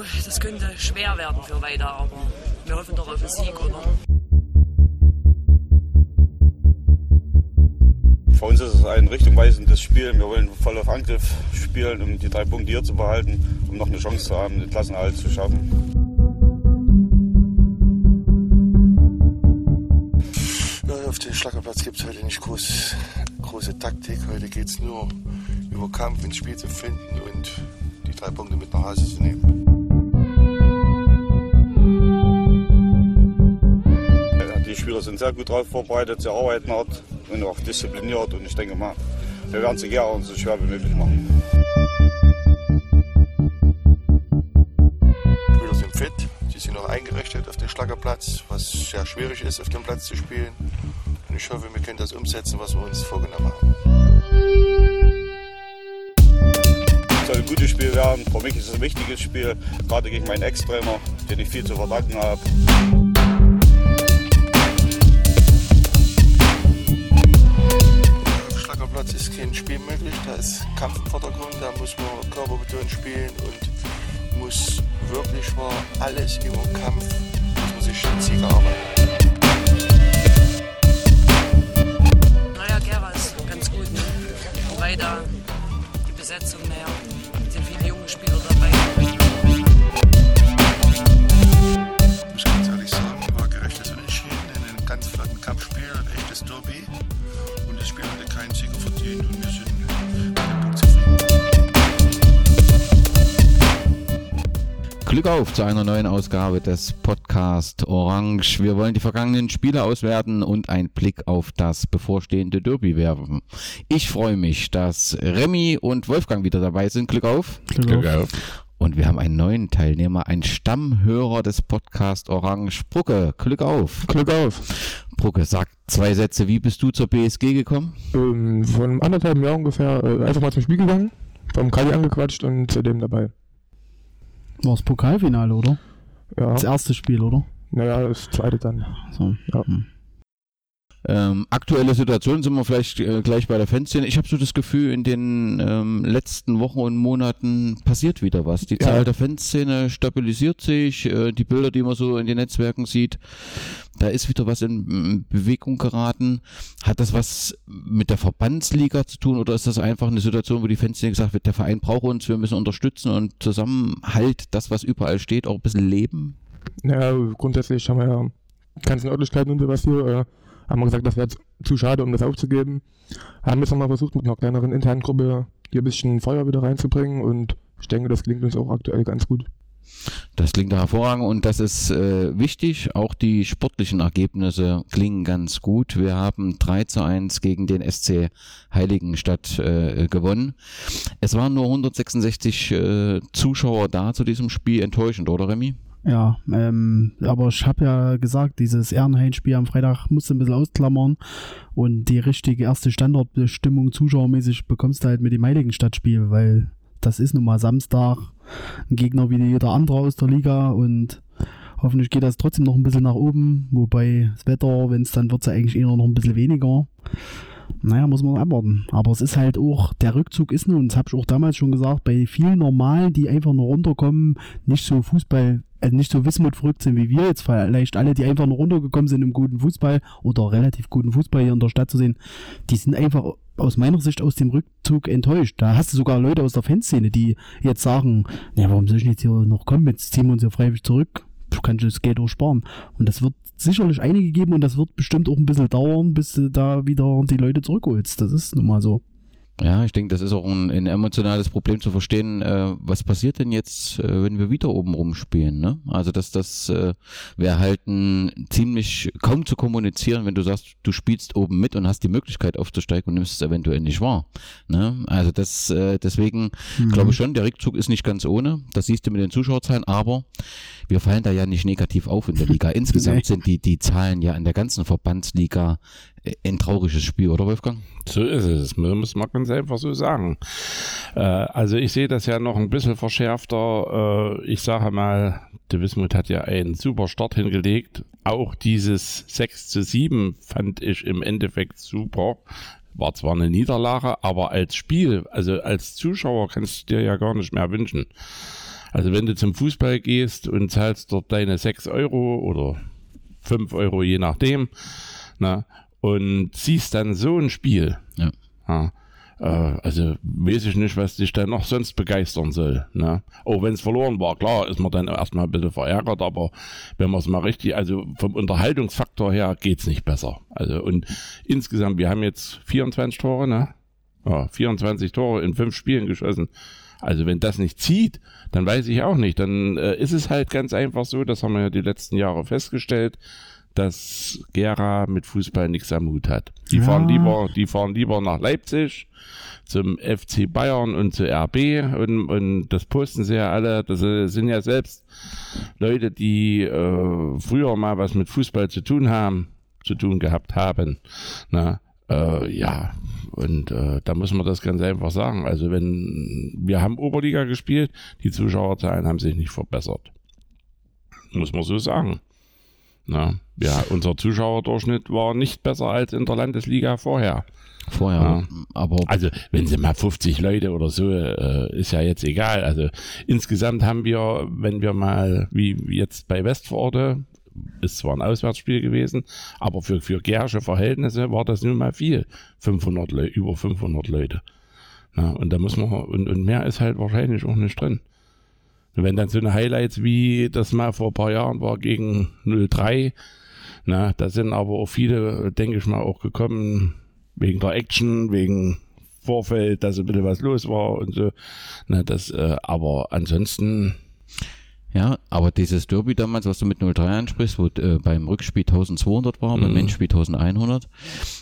puh, das könnte schwer werden für weiter, aber wir hoffen doch auf den Sieg, oder? Für uns ist es ein richtungweisendes Spiel. Wir wollen voll auf Angriff spielen, um die drei Punkte hier zu behalten, um noch eine Chance zu haben, den Klassenerhalt zu schaffen. Ja, auf dem Schlackerplatz gibt es heute nicht groß, große Taktik. Heute geht es nur über Kampf ins Spiel zu finden und die drei Punkte mit nach Hause zu nehmen. Spieler sind sehr gut darauf vorbereitet, sie arbeiten hart und auch diszipliniert und ich denke mal, wir werden es gerne so schwer wie möglich machen. Die Spieler sind fit, sie sind noch eingerichtet auf den Schlackerplatz, was sehr schwierig ist, auf dem Platz zu spielen. Und ich hoffe, wir können das umsetzen, was wir uns vorgenommen haben. Es soll ein gutes Spiel werden. Für mich ist es ein wichtiges Spiel, gerade gegen meinen Ex-Trainer, den ich viel zu verdanken habe. Schlackerplatz ist kein Spiel möglich, da ist Kampf im Vordergrund, da muss man körperbetont spielen und muss wirklich mal alles über Kampf, muss man sich den Sieg erarbeiten. Naja, Gerwas, ganz gut, ne? Weiter die Besetzung auf zu einer neuen Ausgabe des Podcast Orange. Wir wollen die vergangenen Spiele auswerten und einen Blick auf das bevorstehende Derby werfen. Ich freue mich, dass Remy und Wolfgang wieder dabei sind. Glück auf. Glück auf. Und wir haben einen neuen Teilnehmer, einen Stammhörer des Podcast Orange. Brucke, Glück auf. Glück auf. Brucke, sag zwei Sätze. Wie bist du zur BSG gekommen? Ähm, von anderthalb Jahren ungefähr äh, einfach mal zum Spiel gegangen, vom Kali angequatscht und seitdem dabei. War das Pokalfinale, oder? Ja, Das erste Spiel, oder? naja, das zweite dann. So. Ja. Hm. Ähm, aktuelle Situation sind wir vielleicht äh, gleich bei der Fanszene. Ich habe so das Gefühl, in den ähm, letzten Wochen und Monaten passiert wieder was. Die Ja. Zahl der Fanszene stabilisiert sich. Äh, die Bilder, die man so in den Netzwerken sieht, da ist wieder was in, in Bewegung geraten. Hat das was mit der Verbandsliga zu tun oder ist das einfach eine Situation, wo die Fanszene gesagt wird, der Verein braucht uns, wir müssen unterstützen und Zusammenhalt, das, was überall steht, auch ein bisschen leben? Naja, grundsätzlich haben wir ja ganzen Örtlichkeiten und sowas hier, äh, haben wir gesagt, das wäre zu- schade, um das aufzugeben. Haben jetzt nochmal versucht, mit einer kleineren internen Gruppe hier ein bisschen Feuer wieder reinzubringen und ich denke, das klingt uns auch aktuell ganz gut. Das klingt hervorragend und das ist äh, wichtig. Auch die sportlichen Ergebnisse klingen ganz gut. Wir haben 3 zu 1 gegen den SC Heiligenstadt äh, gewonnen. Es waren nur 166 äh, Zuschauer da zu diesem Spiel. Enttäuschend, oder Remy? Ja, ähm, aber ich habe ja gesagt, dieses Ehrenhain-Spiel am Freitag musst du ein bisschen ausklammern und die richtige erste Standortbestimmung zuschauermäßig bekommst du halt mit dem Heiligenstadtspiel, weil das ist nun mal Samstag ein Gegner wie jeder andere aus der Liga und hoffentlich geht das trotzdem noch ein bisschen nach oben, wobei das Wetter, wenn es dann wird, ja eigentlich eher noch ein bisschen weniger. Naja, muss man abwarten. Aber es ist halt auch, der Rückzug ist nun, das habe ich auch damals schon gesagt, bei vielen Normalen, die einfach nur runterkommen, nicht so Fußball, also nicht so Wismut verrückt sind wie wir jetzt, vielleicht alle, die einfach nur runtergekommen sind im guten Fußball oder relativ guten Fußball hier in der Stadt zu sehen, die sind einfach aus meiner Sicht aus dem Rückzug enttäuscht. Da hast du sogar Leute aus der Fanszene, die jetzt sagen, ja, warum soll ich jetzt hier noch kommen, jetzt ziehen wir uns hier freiwillig zurück, du kannst das Geld auch sparen. Und das wird sicherlich einige geben und das wird bestimmt auch ein bisschen dauern, bis du da wieder die Leute zurückholst. Das ist nun mal so. Ja, ich denke, das ist auch ein, ein emotionales Problem zu verstehen. Äh, was passiert denn jetzt, äh, wenn wir wieder oben rumspielen? Ne? Also, dass das äh, wäre halt ein ziemlich kaum zu kommunizieren, wenn du sagst, du spielst oben mit und hast die Möglichkeit aufzusteigen und nimmst es eventuell nicht wahr. Ne? Also, das äh, deswegen glaube ich schon, der Rückzug ist nicht ganz ohne. Das siehst du mit den Zuschauerzahlen, aber wir fallen da ja nicht negativ auf in der Liga. Insgesamt sind die, die Zahlen ja in der ganzen Verbandsliga ein trauriges Spiel, oder Wolfgang? So ist es, muss man ganz einfach so sagen. Äh, also ich sehe das ja noch ein bisschen verschärfter. Äh, ich sage mal, der Wismut hat ja einen super Start hingelegt. Auch dieses 6 zu 7 fand ich im Endeffekt super. War zwar eine Niederlage, aber als Spiel, also als Zuschauer kannst du dir ja gar nicht mehr wünschen. Also wenn du zum Fußball gehst und zahlst dort deine 6 Euro oder 5 Euro, je nachdem, na, und siehst dann so ein Spiel, Ja. ja, äh, also weiß ich nicht, was dich dann noch sonst begeistern soll. Ne? Auch wenn es verloren war, klar, ist man dann erstmal ein bisschen verärgert, aber wenn man es mal richtig, also vom Unterhaltungsfaktor her geht's nicht besser. Also und insgesamt, wir haben jetzt 24 Tore, ne? Ja, 24 Tore in fünf Spielen geschossen. Also wenn das nicht zieht, dann weiß ich auch nicht. Dann äh, ist es halt ganz einfach so, das haben wir ja die letzten Jahre festgestellt, dass Gera mit Fußball nichts am Hut hat. Die Ja. fahren lieber, die fahren lieber nach Leipzig zum FC Bayern und zu RB und, und das posten sie ja alle. Das sind ja selbst Leute, die äh, früher mal was mit Fußball zu tun haben, zu tun gehabt haben. Na, äh, ja, und äh, da muss man das ganz einfach sagen. Also wenn wir haben Oberliga gespielt, die Zuschauerzahlen haben sich nicht verbessert. Muss man so sagen. Na, ja, unser Zuschauerdurchschnitt war nicht besser als in der Landesliga vorher. Vorher. Ja. Aber Also wenn sie mal 50 Leute oder so, äh, ist ja jetzt egal. Also insgesamt haben wir, wenn wir mal, wie jetzt bei Westforde, ist zwar ein Auswärtsspiel gewesen, aber für, für Gersche Verhältnisse war das nun mal viel. 500 Leute, über 500 Leute. Na, und da muss man, und, und mehr ist halt wahrscheinlich auch nicht drin. Und wenn dann so eine Highlights wie das mal vor ein paar Jahren war gegen 03, na, da sind aber auch viele, denke ich mal, auch gekommen wegen der Action, wegen Vorfeld, dass ein bisschen was los war und so. Na, das, äh, aber ansonsten, Ja, aber dieses Derby damals, was du mit 03 ansprichst, wo äh, beim Rückspiel 1200 war, beim Mhm. Endspiel 1100,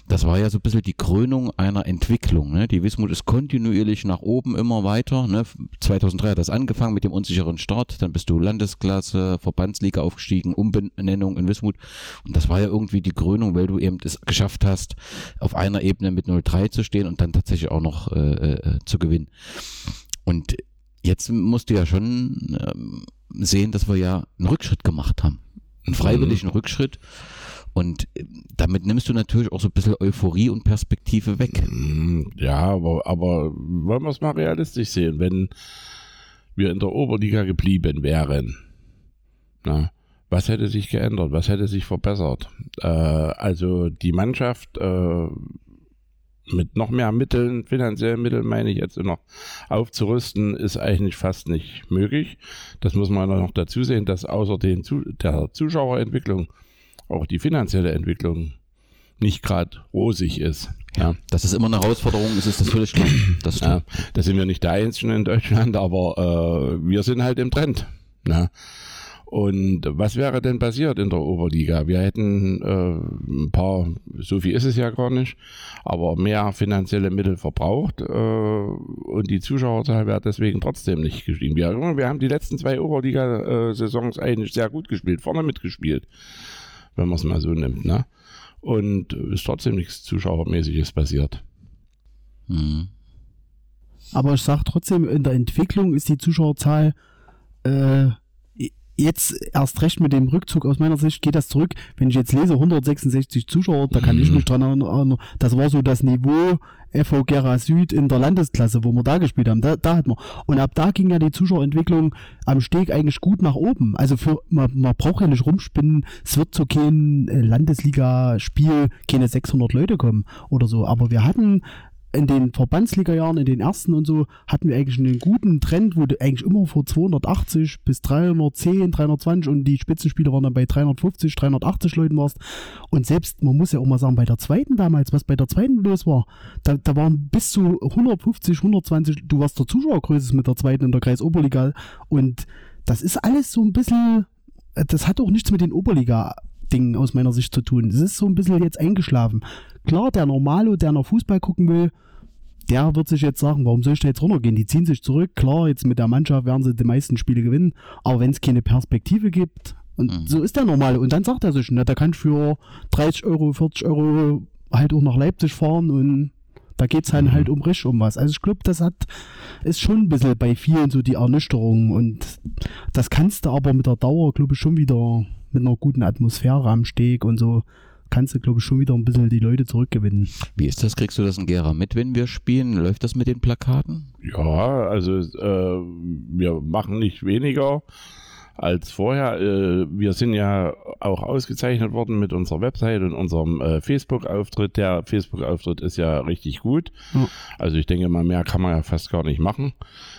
das war ja so ein bisschen die Krönung einer Entwicklung. Ne? Die Wismut ist kontinuierlich nach oben immer weiter. Ne? 2003 hat das angefangen mit dem unsicheren Start, dann bist du Landesklasse, Verbandsliga aufgestiegen, Umbenennung in Wismut. Und das war ja irgendwie die Krönung, weil du eben es geschafft hast, auf einer Ebene mit 03 zu stehen und dann tatsächlich auch noch äh, äh, zu gewinnen. Und jetzt musst du ja schon ähm, sehen, dass wir ja einen Rückschritt gemacht haben. Einen freiwilligen Rückschritt. Und äh, damit nimmst du natürlich auch so ein bisschen Euphorie und Perspektive weg. mm, ja, aber, aber wollen wir es mal realistisch sehen, wenn wir in der Oberliga geblieben wären, na, was hätte sich geändert, was hätte sich verbessert? Äh, also die Mannschaft äh, mit noch mehr Mitteln, finanziellen Mitteln meine ich jetzt noch, aufzurüsten, ist eigentlich fast nicht möglich. Das muss man noch dazu sehen, dass außer den, der Zuschauerentwicklung auch die finanzielle Entwicklung nicht gerade rosig ist. Ja. Dass es immer eine Herausforderung ist, ist das völlig klar. Das Ja, da sind wir nicht der Einzige in Deutschland, aber äh, wir sind halt im Trend. Ne? Und was wäre denn passiert in der Oberliga? Wir hätten äh, ein paar, so viel ist es ja gar nicht, aber mehr finanzielle Mittel verbraucht äh, und die Zuschauerzahl wäre deswegen trotzdem nicht gestiegen. Wir, wir haben die letzten zwei Oberliga-Saisons eigentlich sehr gut gespielt, vorne mitgespielt, wenn man es mal so nimmt. Ne? Und ist trotzdem nichts Zuschauermäßiges passiert. Mhm. Aber ich sag trotzdem, in der Entwicklung ist die Zuschauerzahl äh, jetzt erst recht mit dem Rückzug aus meiner Sicht geht das zurück. Wenn ich jetzt lese 166 Zuschauer, da kann ich mich dran erinnern, das war so das Niveau FV Gera Süd in der Landesklasse, wo wir da gespielt haben. Da, da hat man. Und ab da ging ja die Zuschauerentwicklung am Steg eigentlich gut nach oben. Also für man, man braucht ja nicht rumspinnen, es wird zu kein äh, Landesliga-Spiel keine 600 Leute kommen oder so. Aber wir hatten in den Verbandsliga-Jahren, in den ersten und so, hatten wir eigentlich einen guten Trend, wo du eigentlich immer vor 280 bis 310, 320 und die Spitzenspiele waren dann bei 350, 380 Leuten warst. Und selbst, man muss ja auch mal sagen, bei der zweiten damals, was bei der zweiten los war, da, da waren bis zu 150, 120, du warst der Zuschauergröße mit der zweiten in der Kreisoberliga und das ist alles so ein bisschen, das hat auch nichts mit den Oberliga Dingen aus meiner Sicht zu tun. Es ist so ein bisschen jetzt eingeschlafen. Klar, der Normalo, der noch Fußball gucken will, der wird sich jetzt sagen, warum soll ich da jetzt runtergehen? Die ziehen sich zurück. Klar, jetzt mit der Mannschaft werden sie die meisten Spiele gewinnen, aber wenn es keine Perspektive gibt, und Mhm. so ist der Normale. Und dann sagt er sich, na, da kann ich für 30 Euro, 40 Euro halt auch nach Leipzig fahren und da geht es dann halt um richtig um was. Also ich glaube, das hat, ist schon ein bisschen bei vielen so die Ernüchterung und das kannst du aber mit der Dauer, glaube ich, schon wieder mit einer guten Atmosphäre am Steg und so kannst du, glaube ich, schon wieder ein bisschen die Leute zurückgewinnen. Wie ist das? Kriegst du das in Gera mit, wenn wir spielen? Läuft das mit den Plakaten? Ja, also äh, wir machen nicht weniger als vorher. Äh, wir sind ja auch ausgezeichnet worden mit unserer Website und unserem äh, Facebook-Auftritt. Der Facebook-Auftritt ist ja richtig gut. Ja. Also ich denke mal, mehr kann man ja fast gar nicht machen.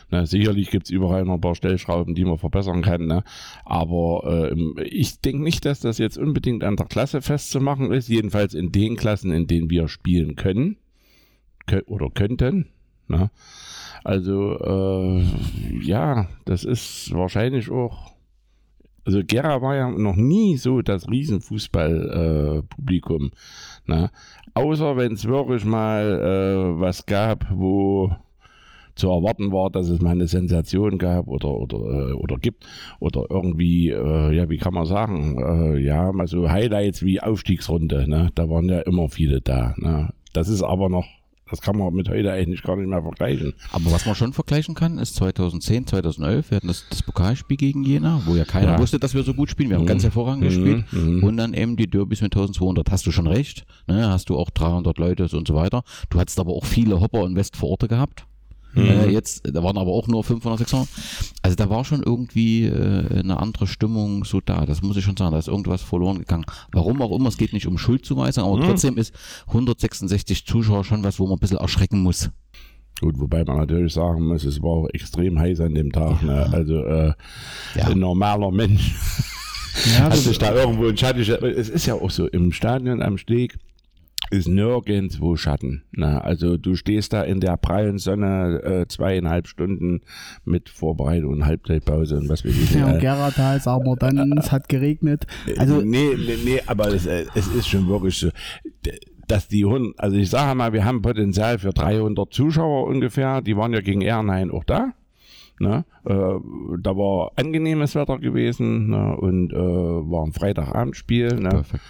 Na, sicherlich gibt es überall noch ein paar Stellschrauben, die man verbessern kann. Ne? Aber äh, ich denke nicht, dass das jetzt unbedingt an der Klasse festzumachen ist. Jedenfalls in den Klassen, in denen wir spielen können kö oder könnten. Ne? Also äh, ja, das ist wahrscheinlich auch also Gera war ja noch nie so das Riesenfußballpublikum. Äh, ne? Außer wenn es wirklich mal äh, was gab, wo zu erwarten war, dass es mal eine Sensation gab oder oder äh, oder gibt oder irgendwie äh, ja wie kann man sagen äh, ja mal so Highlights wie Aufstiegsrunde ne da waren ja immer viele da ne das ist aber noch das kann man mit heute eigentlich gar nicht mehr vergleichen. Aber was man schon vergleichen kann, ist 2010, 2011, wir hatten das, das Pokalspiel gegen Jena, wo ja keiner Ja. wusste, dass wir so gut spielen. Wir haben Mhm. ganz hervorragend Mhm. gespielt. Mhm. Und dann eben die Derbys mit 1200. Hast du schon recht. Ne? Hast du auch 300 Leute und so weiter. Du hattest aber auch viele Hopper und Westvororte gehabt. Mhm. Äh, jetzt, da waren aber auch nur 500, 600. Also da war schon irgendwie äh, eine andere Stimmung so da. Das muss ich schon sagen. Da ist irgendwas verloren gegangen. Warum auch immer, es geht nicht um Schuldzuweisung, aber Mhm. trotzdem ist 166 Zuschauer schon was, wo man ein bisschen erschrecken muss. Gut, wobei man natürlich sagen muss, es war auch extrem heiß an dem Tag. Ne? Also äh, Ja. ein normaler Mensch Ja, hat das, sich da irgendwo in Schatten. Es ist ja auch so, im Stadion am Steg ist nirgendwo Schatten. Ne? Also du stehst da in der prallen Sonne äh, zweieinhalb Stunden mit Vorbereitung und Halbzeitpause und was weiß ich. ja, äh, und Geratal, aber dann, es hat geregnet. Also, nee, nee, nee, aber es, äh, es ist schon wirklich so, dass die Hund, also ich sage mal, wir haben Potenzial für 300 Zuschauer ungefähr, die waren ja gegen Ehrenhain auch da. Ne? Äh, da war angenehmes Wetter gewesen ne? und äh, war ein Freitagabendspiel. Ne? Perfekt.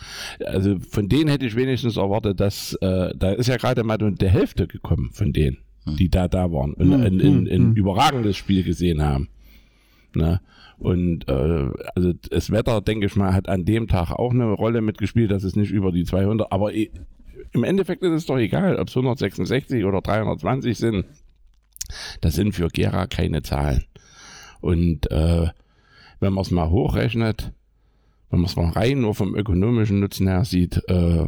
Also von denen hätte ich wenigstens erwartet, dass äh, da ist ja gerade mal die Hälfte gekommen von denen, die da da waren und Hm, ein, ein, hm, ein hm. überragendes Spiel gesehen haben. Ne? Und äh, also das Wetter, denke ich mal, hat an dem Tag auch eine Rolle mitgespielt, dass es nicht über die 200, aber im Endeffekt ist es doch egal, ob es 166 oder 320 sind. Das sind für Gera keine Zahlen. Und äh, wenn man es mal hochrechnet, wenn man es mal rein nur vom ökonomischen Nutzen her sieht, äh,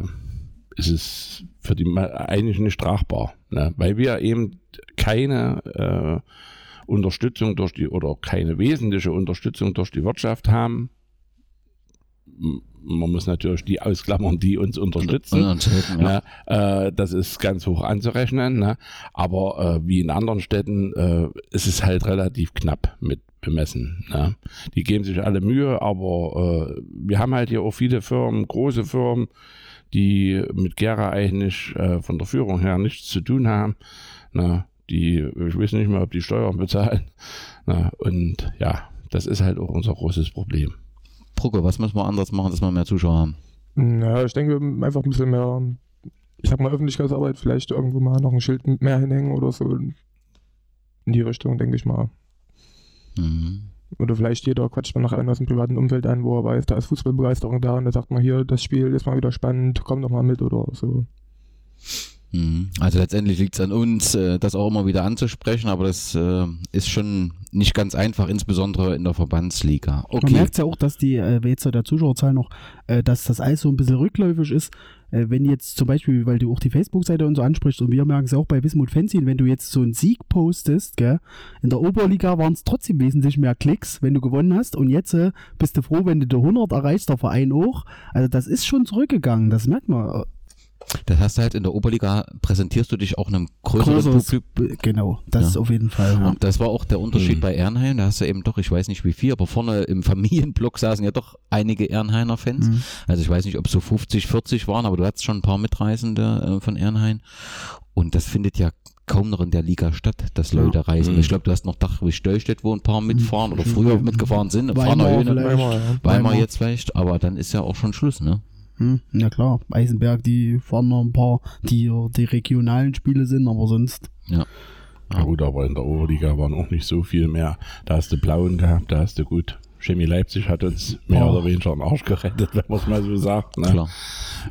ist es für die eigentlich nicht tragbar, ne? weil wir eben keine äh, Unterstützung durch die oder keine wesentliche Unterstützung durch die Wirtschaft haben. Man muss natürlich die ausklammern, die uns unterstützen. Helfen, ja. Ne? Äh, das ist ganz hoch anzurechnen. Ne? Aber äh, wie in anderen Städten äh, ist es halt relativ knapp mit bemessen. Ne? Die geben sich alle Mühe, aber äh, wir haben halt hier auch viele Firmen, große Firmen, die mit Gera eigentlich äh, von der Führung her nichts zu tun haben. Ne? Die, ich weiß nicht mehr, ob die Steuern bezahlen. Ne? Und ja, das ist halt auch unser großes Problem. Brucke, was müssen wir anders machen, dass wir mehr Zuschauer haben? Naja, ich denke, einfach ein bisschen mehr, ich sag mal, Öffentlichkeitsarbeit, vielleicht irgendwo mal noch ein Schild mehr hinhängen oder so. In die Richtung, denke ich mal. Mhm. Oder vielleicht jeder quatscht mal nach einem aus dem privaten Umfeld an, wo er weiß, da ist Fußballbegeisterung da und da sagt man hier, das Spiel ist mal wieder spannend, komm doch mal mit oder so. Mhm. Also letztendlich liegt es an uns, äh, das auch immer wieder anzusprechen, aber das äh, ist schon nicht ganz einfach, insbesondere in der Verbandsliga. Man Okay. merkt ja auch, dass die, äh, jetzt so der Zuschauerzahl noch, äh, dass das alles so ein bisschen rückläufig ist. Äh, wenn jetzt zum Beispiel, weil du auch die Facebook-Seite und so ansprichst, und wir merken es ja auch bei Wismut Fanzine, wenn du jetzt so einen Sieg postest, gell, in der Oberliga waren es trotzdem wesentlich mehr Klicks, wenn du gewonnen hast, und jetzt bist du froh, wenn du die 100 erreichst, der Verein auch. Also das ist schon zurückgegangen, das merkt man. Das heißt halt, in der Oberliga präsentierst du dich auch einem größeren Größeres- Publikum. Genau, das Ja. ist auf jeden Fall. Ja. Und das war auch der Unterschied Mhm. bei Ehrenheim. Da hast du eben doch, ich weiß nicht wie viel, aber vorne im Familienblock saßen ja doch einige Ehrenhainer Fans. Mhm. Also ich weiß nicht, ob es so 50, 40 waren, aber du hattest schon ein paar Mitreisende äh, von Ehrenhain. Und das findet ja kaum noch in der Liga statt, dass Ja. Leute reisen. Mhm. Ich glaube, du hast noch Dachwig Stölstedt, wo ein paar mitfahren oder früher Mhm. mitgefahren sind. Weimar. Weimar, ja. Weimar Weimar. jetzt vielleicht, aber dann ist ja auch schon Schluss, ne? Hm, ja klar, Eisenberg, die fahren noch ein paar, die die regionalen Spiele sind, aber sonst. Ja. Ja gut, aber in der Oberliga waren auch nicht so viel mehr. Da hast du Blauen gehabt, da hast du gut. Chemie Leipzig hat uns mehr Oh. oder weniger den Arsch gerettet, wenn man es mal so sagt. Ne? Klar.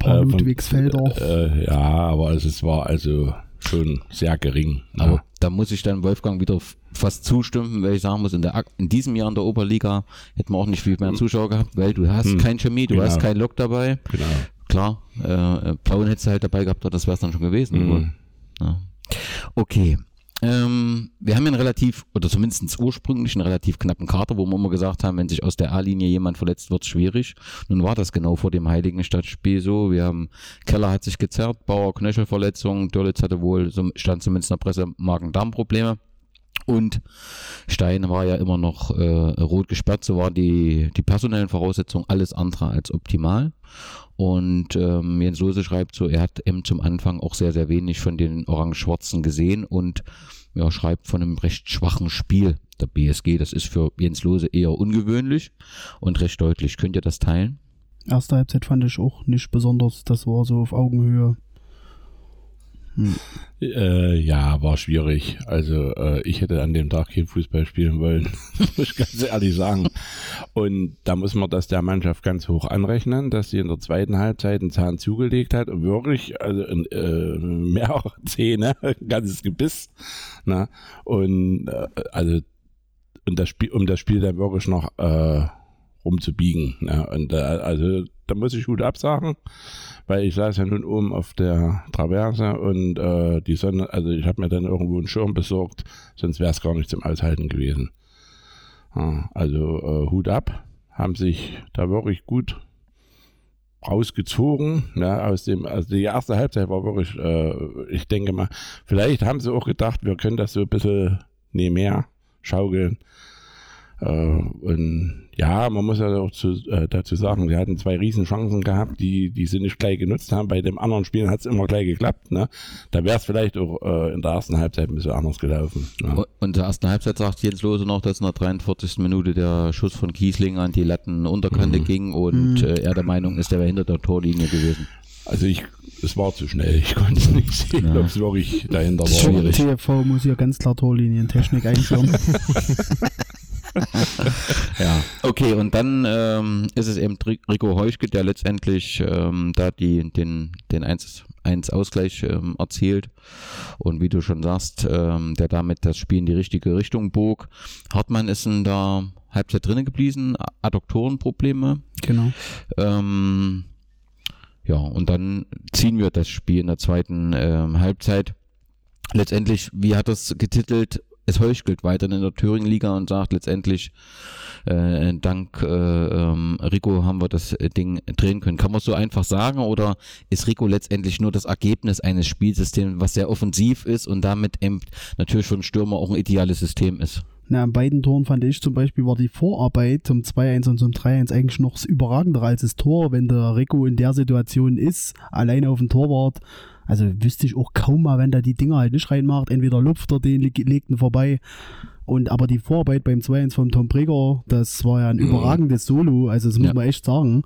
Äh, Ludwigsfelder. Äh, ja, aber es, es war also schon sehr gering. Ne? Aber da muss ich dann Wolfgang wieder fast zustimmen, weil ich sagen muss, in, der, in diesem Jahr in der Oberliga hätten wir auch nicht viel mehr Zuschauer gehabt, weil du hast Hm. kein Chemie, du Genau. hast kein Lok dabei. genau. Klar, äh, Plauen hättest du halt dabei gehabt, das wäre es dann schon gewesen. Wohl. Ja. Okay. Ähm, wir haben ja einen relativ, oder zumindest ursprünglich einen relativ knappen Kater, wo wir immer gesagt haben, wenn sich aus der A-Linie jemand verletzt, wird es schwierig. Nun war das genau vor dem Heiligenstadtspiel so. Wir haben, Keller hat sich gezerrt, Bauer Knöchelverletzung, Dörlitz hatte wohl, so stand zumindest in der Presse, Magen-Darm-Probleme. Und Stein war ja immer noch äh, rot gesperrt, so waren die, die personellen Voraussetzungen alles andere als optimal. Und ähm, Jens Lose schreibt so, er hat eben zum Anfang auch sehr, sehr wenig von den Orange-Schwarzen gesehen und ja, schreibt von einem recht schwachen Spiel der BSG. Das ist für Jens Lose eher ungewöhnlich und recht deutlich. Könnt ihr das teilen? Erste Halbzeit fand ich auch nicht besonders. Das war so auf Augenhöhe. Äh, ja, war schwierig. Also äh, ich hätte an dem Tag kein Fußball spielen wollen, muss ich ganz ehrlich sagen. Und da muss man das der Mannschaft ganz hoch anrechnen, dass sie in der zweiten Halbzeit einen Zahn zugelegt hat und wirklich, also in, äh, mehrere Zähne, ein ganzes Gebiss. Na? Und äh, also und das Spiel, um das Spiel dann wirklich noch äh, rumzubiegen. Ja, und äh, also da muss ich gut absagen, weil ich saß ja nun oben auf der Traverse und äh, die Sonne, also ich habe mir dann irgendwo einen Schirm besorgt, sonst wäre es gar nicht zum Aushalten gewesen. Ja, also äh, Hut ab, haben sich da wirklich gut rausgezogen, ja, aus dem, also die erste Halbzeit war wirklich, äh, ich denke mal, vielleicht haben sie auch gedacht, wir können das so ein bisschen nebenher schaukeln. Äh, und ja, man muss ja auch zu, äh, dazu sagen, sie hatten zwei Riesenchancen gehabt, die, die sie nicht gleich genutzt haben. Bei dem anderen Spielen hat es immer gleich geklappt. Ne? Da wäre es vielleicht auch äh, in der ersten Halbzeit ein bisschen anders gelaufen. Ne? Und in der ersten Halbzeit sagt Jens Lose noch, dass in der 43. Minute der Schuss von Kiesling an die Lattenunterkante Mhm. ging und äh, er der Meinung ist, der wäre hinter der Torlinie gewesen. Also ich, es war zu schnell. Ich konnte es nicht sehen, Ja. ob es wirklich dahinter war. TFV muss hier ganz klar Torlinientechnik einführen. Ja, okay, und dann ähm, ist es eben Rico Heuschke, der letztendlich ähm, da die, den, den 1-Ausgleich ähm, erzielt. Und wie du schon sagst, ähm, der damit das Spiel in die richtige Richtung bog. Hartmann ist in der Halbzeit drinnen geblieben, Adduktorenprobleme. genau. Ähm, ja, und dann ziehen wir das Spiel in der zweiten ähm, Halbzeit. Letztendlich, wie hat es getitelt? Es heuchelt weiter in der Thüringen-Liga und sagt letztendlich, äh, dank äh, ähm, Rico haben wir das Ding drehen können. Kann man so einfach sagen oder ist Rico letztendlich nur das Ergebnis eines Spielsystems, was sehr offensiv ist und damit eben natürlich für einen Stürmer auch ein ideales System ist? Na, an beiden Toren fand ich zum Beispiel war die Vorarbeit zum 2-1 und zum 3-1 eigentlich noch überragender als das Tor, wenn der Rico in der Situation ist, alleine auf dem Torwart. Also wüsste ich auch kaum mal, wenn der die Dinger halt nicht reinmacht. Entweder lupft er den, leg- legt ihn vorbei. Und aber die Vorarbeit beim 2-1 vom Tom Breger, das war ja ein überragendes Solo, also das muss Ja. man echt sagen.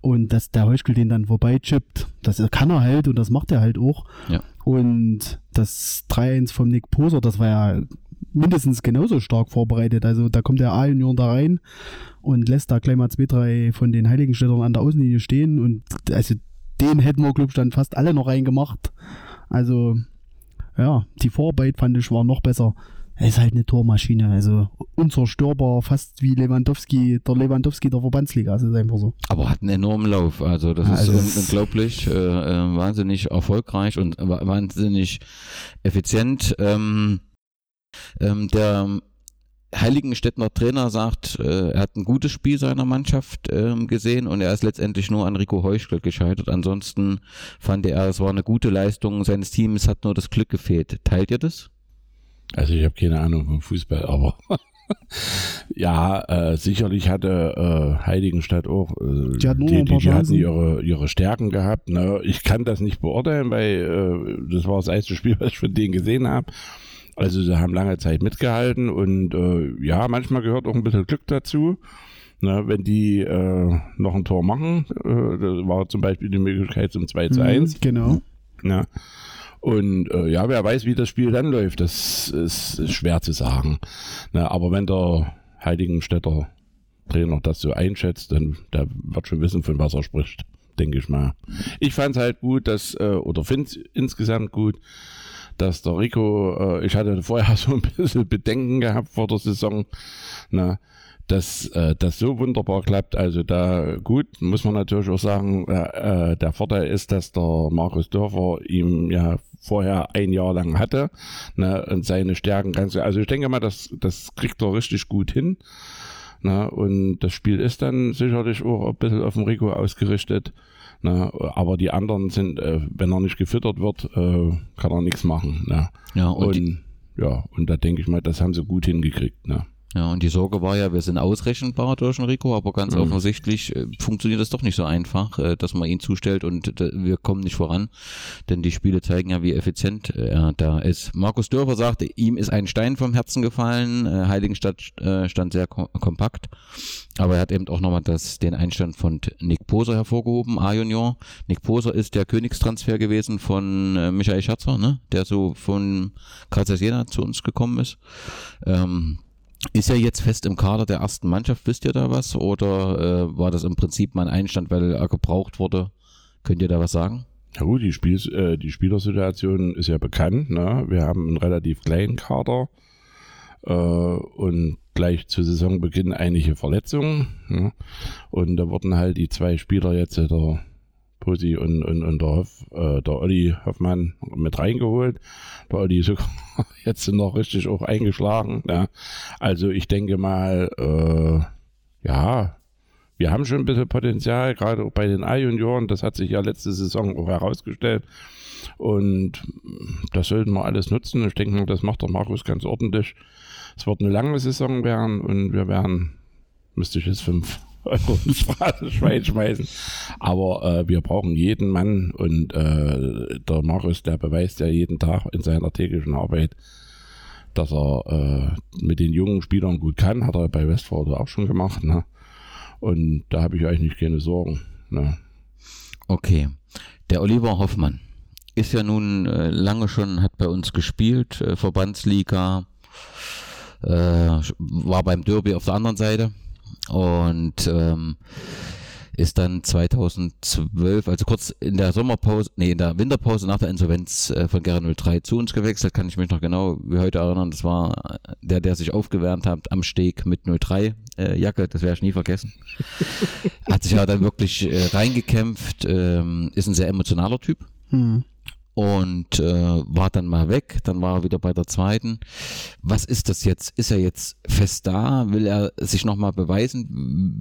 Und dass der Heuschkel den dann vorbei chippt, das kann er halt und das macht er halt auch. Ja. Und das 3-1 vom Nick Poser, das war ja mindestens genauso stark vorbereitet. Also da kommt der A-Union da rein und lässt da gleich mal zwei, drei von den Heiligenstädtern an der Außenlinie stehen und also den hätten wir, glaube ich, dann fast alle noch reingemacht. Also ja, die Vorarbeit fand ich war noch besser. Er ist halt eine Tormaschine, also unzerstörbar, fast wie Lewandowski, der Lewandowski der Verbandsliga, das ist einfach so. Aber hat einen enormen Lauf. Also das Also ist unglaublich, äh, äh, wahnsinnig erfolgreich und wa wahnsinnig effizient. Ähm, ähm, der Heiligenstädtner Trainer sagt, äh, er hat ein gutes Spiel seiner Mannschaft ähm, gesehen und er ist letztendlich nur an Rico Heuschkel gescheitert. Ansonsten fand er, es war eine gute Leistung seines Teams, hat nur das Glück gefehlt. Teilt ihr das? Also ich habe keine Ahnung vom Fußball, aber ja, äh, sicherlich hatte äh, Heiligenstadt auch, äh, Die hatten auch die, die, die hatten ihre, ihre Stärken gehabt. Ne? Ich kann das nicht beurteilen, weil äh, das war das erste Spiel, was ich von denen gesehen habe. Also sie haben lange Zeit mitgehalten und äh, ja, manchmal gehört auch ein bisschen Glück dazu. Ne, wenn die äh, noch ein Tor machen, äh, das war zum Beispiel die Möglichkeit zum 2 zu 1. Mhm, Genau. Ja. Und äh, ja, wer weiß, wie das Spiel dann läuft, das ist, ist schwer zu sagen. Na, aber wenn der Heiligenstädter Trainer das so einschätzt, dann der wird schon wissen, von was er spricht. denke ich mal. Ich fand es halt gut, dass, äh, oder finde es insgesamt gut, dass der Rico, äh, ich hatte vorher so ein bisschen Bedenken gehabt vor der Saison, na, dass äh, das so wunderbar klappt. Also da gut, muss man natürlich auch sagen, äh, äh, der Vorteil ist, dass der Markus Dörfer ihm ja vorher ein Jahr lang hatte ne, und seine Stärken du, also ich denke mal, das, das kriegt er richtig gut hin. Ne, und das Spiel ist dann sicherlich auch ein bisschen auf den Rico ausgerichtet. Ne, aber die anderen sind, äh, wenn er nicht gefüttert wird, äh, kann er nichts machen. Ne. Ja, und, Und, ja, und da denke ich mal, das haben sie gut hingekriegt. Ne. Ja, und die Sorge war ja, wir sind ausrechenbar durch den Rico, aber ganz Mhm. offensichtlich äh, funktioniert das doch nicht so einfach, äh, dass man ihn zustellt und äh, wir kommen nicht voran, denn die Spiele zeigen ja, wie effizient äh, er da ist. Markus Dörfer sagte, ihm ist ein Stein vom Herzen gefallen, äh, Heiligenstadt äh, stand sehr kom kompakt, aber er hat eben auch nochmal das, den Einstand von Nick Poser hervorgehoben, A-Junior. Nick Poser ist der Königstransfer gewesen von Michael Scherzer, ne? der so von Karlsruhe Jena zu uns gekommen ist. Ähm, ist er jetzt fest im Kader der ersten Mannschaft? Wisst ihr da was? Oder äh, war das im Prinzip mal ein Einstand, weil er gebraucht wurde? Könnt ihr da was sagen? Ja gut, die, Spiel, äh, die Spielersituation ist ja bekannt. Ne? Wir haben einen relativ kleinen Kader äh, und gleich zu Saisonbeginn einige Verletzungen. Ne? Und da wurden halt die zwei Spieler jetzt, äh, der Posi und, und, und der, Hoff, äh, der Olli Hoffmann, mit reingeholt. Der Olli sogar jetzt noch richtig auch eingeschlagen. Ne? Also ich denke mal, äh, ja, wir haben schon ein bisschen Potenzial, gerade auch bei den A-Junioren. Das hat sich ja letzte Saison auch herausgestellt. Und das sollten wir alles nutzen. Ich denke das macht der Markus ganz ordentlich. Es wird eine lange Saison werden und wir werden, müsste ich jetzt fünf Euro ins Phrasenschwein schmeißen. Aber äh, wir brauchen jeden Mann und äh, der Markus, der beweist ja jeden Tag in seiner täglichen Arbeit, dass er äh, mit den jungen Spielern gut kann. Hat er bei Westford auch schon gemacht. Ne? Und da habe ich eigentlich keine Sorgen. Ne? Okay. Der Oliver Hoffmann ist ja nun äh, lange schon, hat bei uns gespielt, äh, Verbandsliga, äh, war beim Derby auf der anderen Seite und ähm, ist dann 2012, also kurz in der Sommerpause, nee, in der Winterpause nach der Insolvenz äh, von Gera 03 zu uns gewechselt, kann ich mich noch genau wie heute erinnern. Das war der, der sich aufgewärmt hat am Steg mit 03 äh, Jacke, das werde ich nie vergessen. Hat sich ja dann wirklich äh, reingekämpft, ähm, ist ein sehr emotionaler Typ Hm. Und äh, war dann mal weg, dann war er wieder bei der zweiten. Was ist das jetzt? Ist er jetzt fest da? Will er sich nochmal beweisen?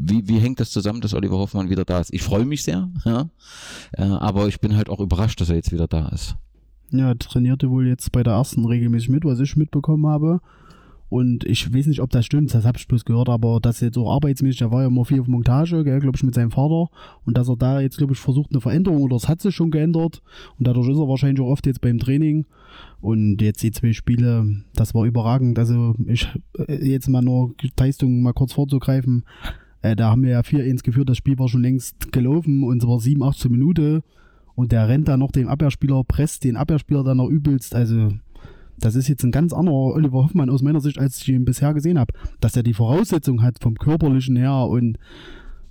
Wie, wie hängt das zusammen, dass Oliver Hoffmann wieder da ist? Ich freue mich sehr, ja, äh, aber ich bin halt auch überrascht, dass er jetzt wieder da ist. Ja, trainierte wohl jetzt bei der ersten regelmäßig mit, was ich mitbekommen habe. Und ich weiß nicht, ob das stimmt, das habe ich bloß gehört, aber dass jetzt auch arbeitsmäßig, der war ja immer viel auf Montage, glaube ich, mit seinem Vater. Und dass er da jetzt, glaube ich, versucht eine Veränderung oder es hat sich schon geändert. Und dadurch ist er wahrscheinlich auch oft jetzt beim Training. Und jetzt die zwei Spiele, das war überragend. Also ich äh, jetzt mal nur Leistung mal kurz vorzugreifen. Äh, da haben wir ja 4-1 geführt, das Spiel war schon längst gelaufen und es war 7, 18 Minuten. Und der rennt dann noch den Abwehrspieler, presst den Abwehrspieler dann noch übelst. Also das ist jetzt ein ganz anderer Oliver Hoffmann aus meiner Sicht, als ich ihn bisher gesehen habe. Dass er die Voraussetzung hat vom körperlichen her und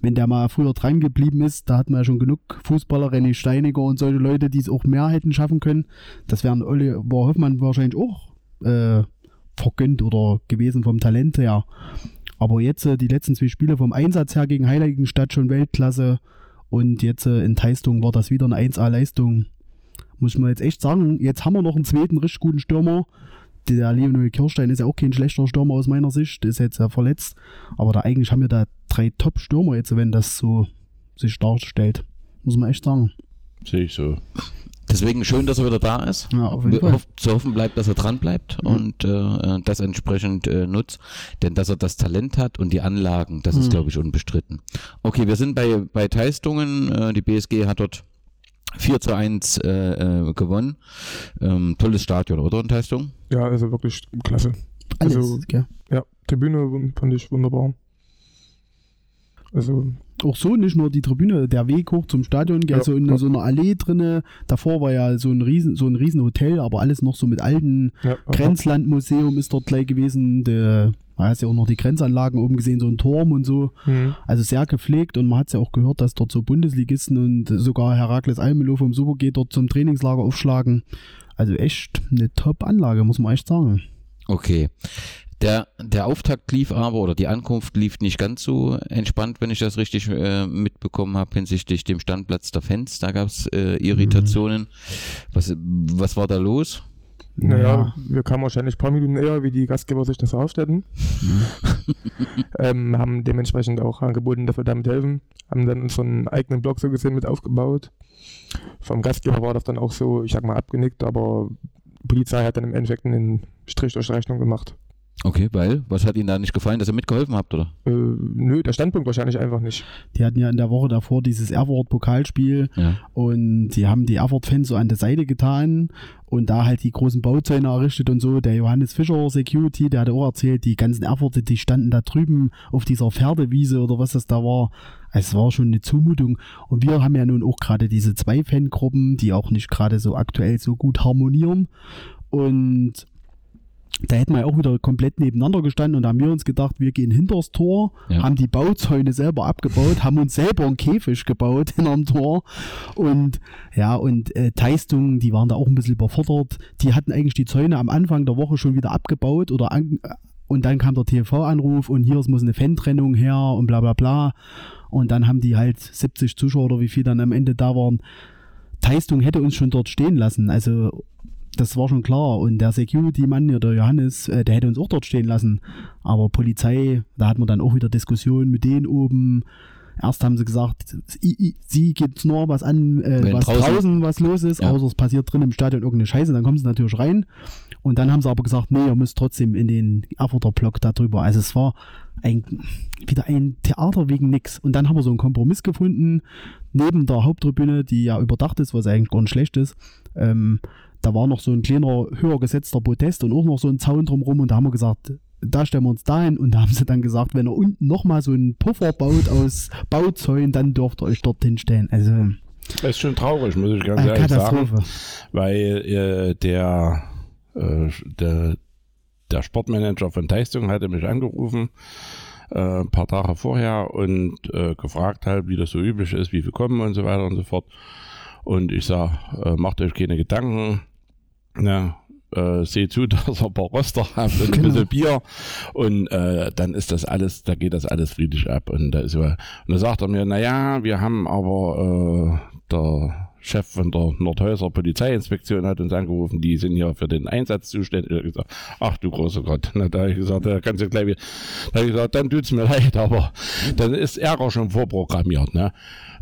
wenn der mal früher dran geblieben ist, da hatten wir ja schon genug Fußballer, René Steiniger und solche Leute, die es auch mehr hätten schaffen können. Das wären Oliver Hoffmann wahrscheinlich auch äh, vergönnt oder gewesen vom Talent her. Aber jetzt äh, die letzten zwei Spiele vom Einsatz her gegen Heiligenstadt schon Weltklasse und jetzt äh, in Teistung war das wieder eine 1A-Leistung. Muss man jetzt echt sagen, jetzt haben wir noch einen zweiten richtig guten Stürmer. Der Leonel Kirstein ist ja auch kein schlechter Stürmer aus meiner Sicht, ist jetzt ja verletzt. Aber da eigentlich haben wir da drei Top-Stürmer jetzt, wenn das so sich darstellt. Muss man echt sagen. Sehe ich so. Deswegen schön, dass er wieder da ist. Ja, auf jeden Fall. zu hoffen bleibt, dass er dran bleibt Mhm. und äh, das entsprechend äh, nutzt. Denn dass er das Talent hat und die Anlagen, das ist, Mhm. glaube ich, unbestritten. Okay, wir sind bei, bei Teistungen. Äh, die BSG hat dort 4 zu 1 äh, äh, gewonnen. Ähm, tolles Stadion, oder in Teistungen? Ja, also wirklich klasse. Alles, Also- gell? Ja, Tribüne fand ich wunderbar. Also auch so, nicht nur die Tribüne, der Weg hoch zum Stadion, ja, so in ja. so einer Allee drinne. Davor war ja so ein riesen, so ein riesen Hotel, aber alles noch so mit alten ja, Grenzlandmuseum ist dort gleich gewesen. Der, man hat ja auch noch die Grenzanlagen oben gesehen, so ein Turm und so. Mhm. Also sehr gepflegt und man hat ja auch gehört, dass dort so Bundesligisten und sogar Herakles Almelo vom Super geht dort zum Trainingslager aufschlagen. Also echt eine Top-Anlage, muss man echt sagen. Okay. Der, der Auftakt lief aber, oder die Ankunft lief nicht ganz so entspannt, wenn ich das richtig äh, mitbekommen habe, hinsichtlich dem Standplatz der Fans. Da gab es äh, Irritationen. Mhm. Was, was war da los? Naja, ja. wir kamen wahrscheinlich ein paar Minuten eher, wie die Gastgeber sich das aufstellten. Mhm. ähm, haben dementsprechend auch angeboten, dass wir damit helfen. Haben dann unseren eigenen Blog so gesehen mit aufgebaut. Vom Gastgeber war das dann auch so, ich sag mal, abgenickt, aber die Polizei hat dann im Endeffekt einen Strich durch Rechnung gemacht. Okay, weil? Was hat Ihnen da nicht gefallen, dass ihr mitgeholfen habt, oder? Äh, nö, der Standpunkt wahrscheinlich einfach nicht. Die hatten ja in der Woche davor dieses Erfurt-Pokalspiel ja. und die haben die Erfurt-Fans so an der Seite getan und da halt die großen Bauzäune errichtet und so. Der Johannes Fischer Security, der hatte auch erzählt, die ganzen Erfurte, die standen da drüben auf dieser Pferdewiese oder was das da war. Es war schon eine Zumutung. Und wir haben ja nun auch gerade diese zwei Fangruppen, die auch nicht gerade so aktuell so gut harmonieren. Und da hätten wir ja auch wieder komplett nebeneinander gestanden und da haben wir uns gedacht, wir gehen hinter das Tor, ja. haben die Bauzäune selber abgebaut, haben uns selber einen Käfig gebaut hinterm Tor und ja, und äh, Teistungen, die waren da auch ein bisschen überfordert. Die hatten eigentlich die Zäune am Anfang der Woche schon wieder abgebaut oder an, und dann kam der TV-Anruf und hier muss eine Fan-Trennung her und bla bla bla. Und dann haben die halt 70 Zuschauer oder wie viel dann am Ende da waren. Teistung hätte uns schon dort stehen lassen. Also das war schon klar. Und der Security-Mann, der Johannes, äh, der hätte uns auch dort stehen lassen. Aber Polizei, da hat man dann auch wieder Diskussionen mit denen oben. Erst haben sie gesagt, sie geht nur was an, äh, was draußen, draußen, was los ist, ja. außer es passiert drin im Stadion irgendeine Scheiße, dann kommen sie natürlich rein. Und dann haben sie aber gesagt, nee, ihr müsst trotzdem in den Erfurter Block darüber. Also es war ein, wieder ein Theater wegen nix. Und dann haben wir so einen Kompromiss gefunden, neben der Haupttribüne, die ja überdacht ist, was eigentlich gar nicht schlecht ist. Ähm, da war noch so ein kleiner, höher gesetzter Protest und auch noch so ein Zaun drumherum und da haben wir gesagt, da stellen wir uns da hin und da haben sie dann gesagt, wenn er unten nochmal so einen Puffer baut aus Bauzäunen, dann dürft ihr euch dorthin stellen. Also das ist schon traurig, muss ich ganz ehrlich sagen, weil äh, der, äh, der der Sportmanager von Teistung hatte mich angerufen äh, ein paar Tage vorher und äh, gefragt halt, wie das so üblich ist, wie viel kommen und so weiter und so fort. Und ich sage, äh, macht euch keine Gedanken. Ja, äh, seht zu, dass ihr ein paar Roster habt und ein genau. bisschen Bier und äh, dann ist das alles, da geht das alles friedlich ab und da ist und da sagt er mir, naja, wir haben aber äh, der Chef von der Nordhäuser Polizeiinspektion hat uns angerufen, die sind ja für den Einsatz zuständig. Ich gesagt, ach du großer Gott. Na, da habe ich gesagt, da kannst du gleich wieder. Da habe ich gesagt, dann tut's mir leid, aber dann ist Ärger schon vorprogrammiert. Ne?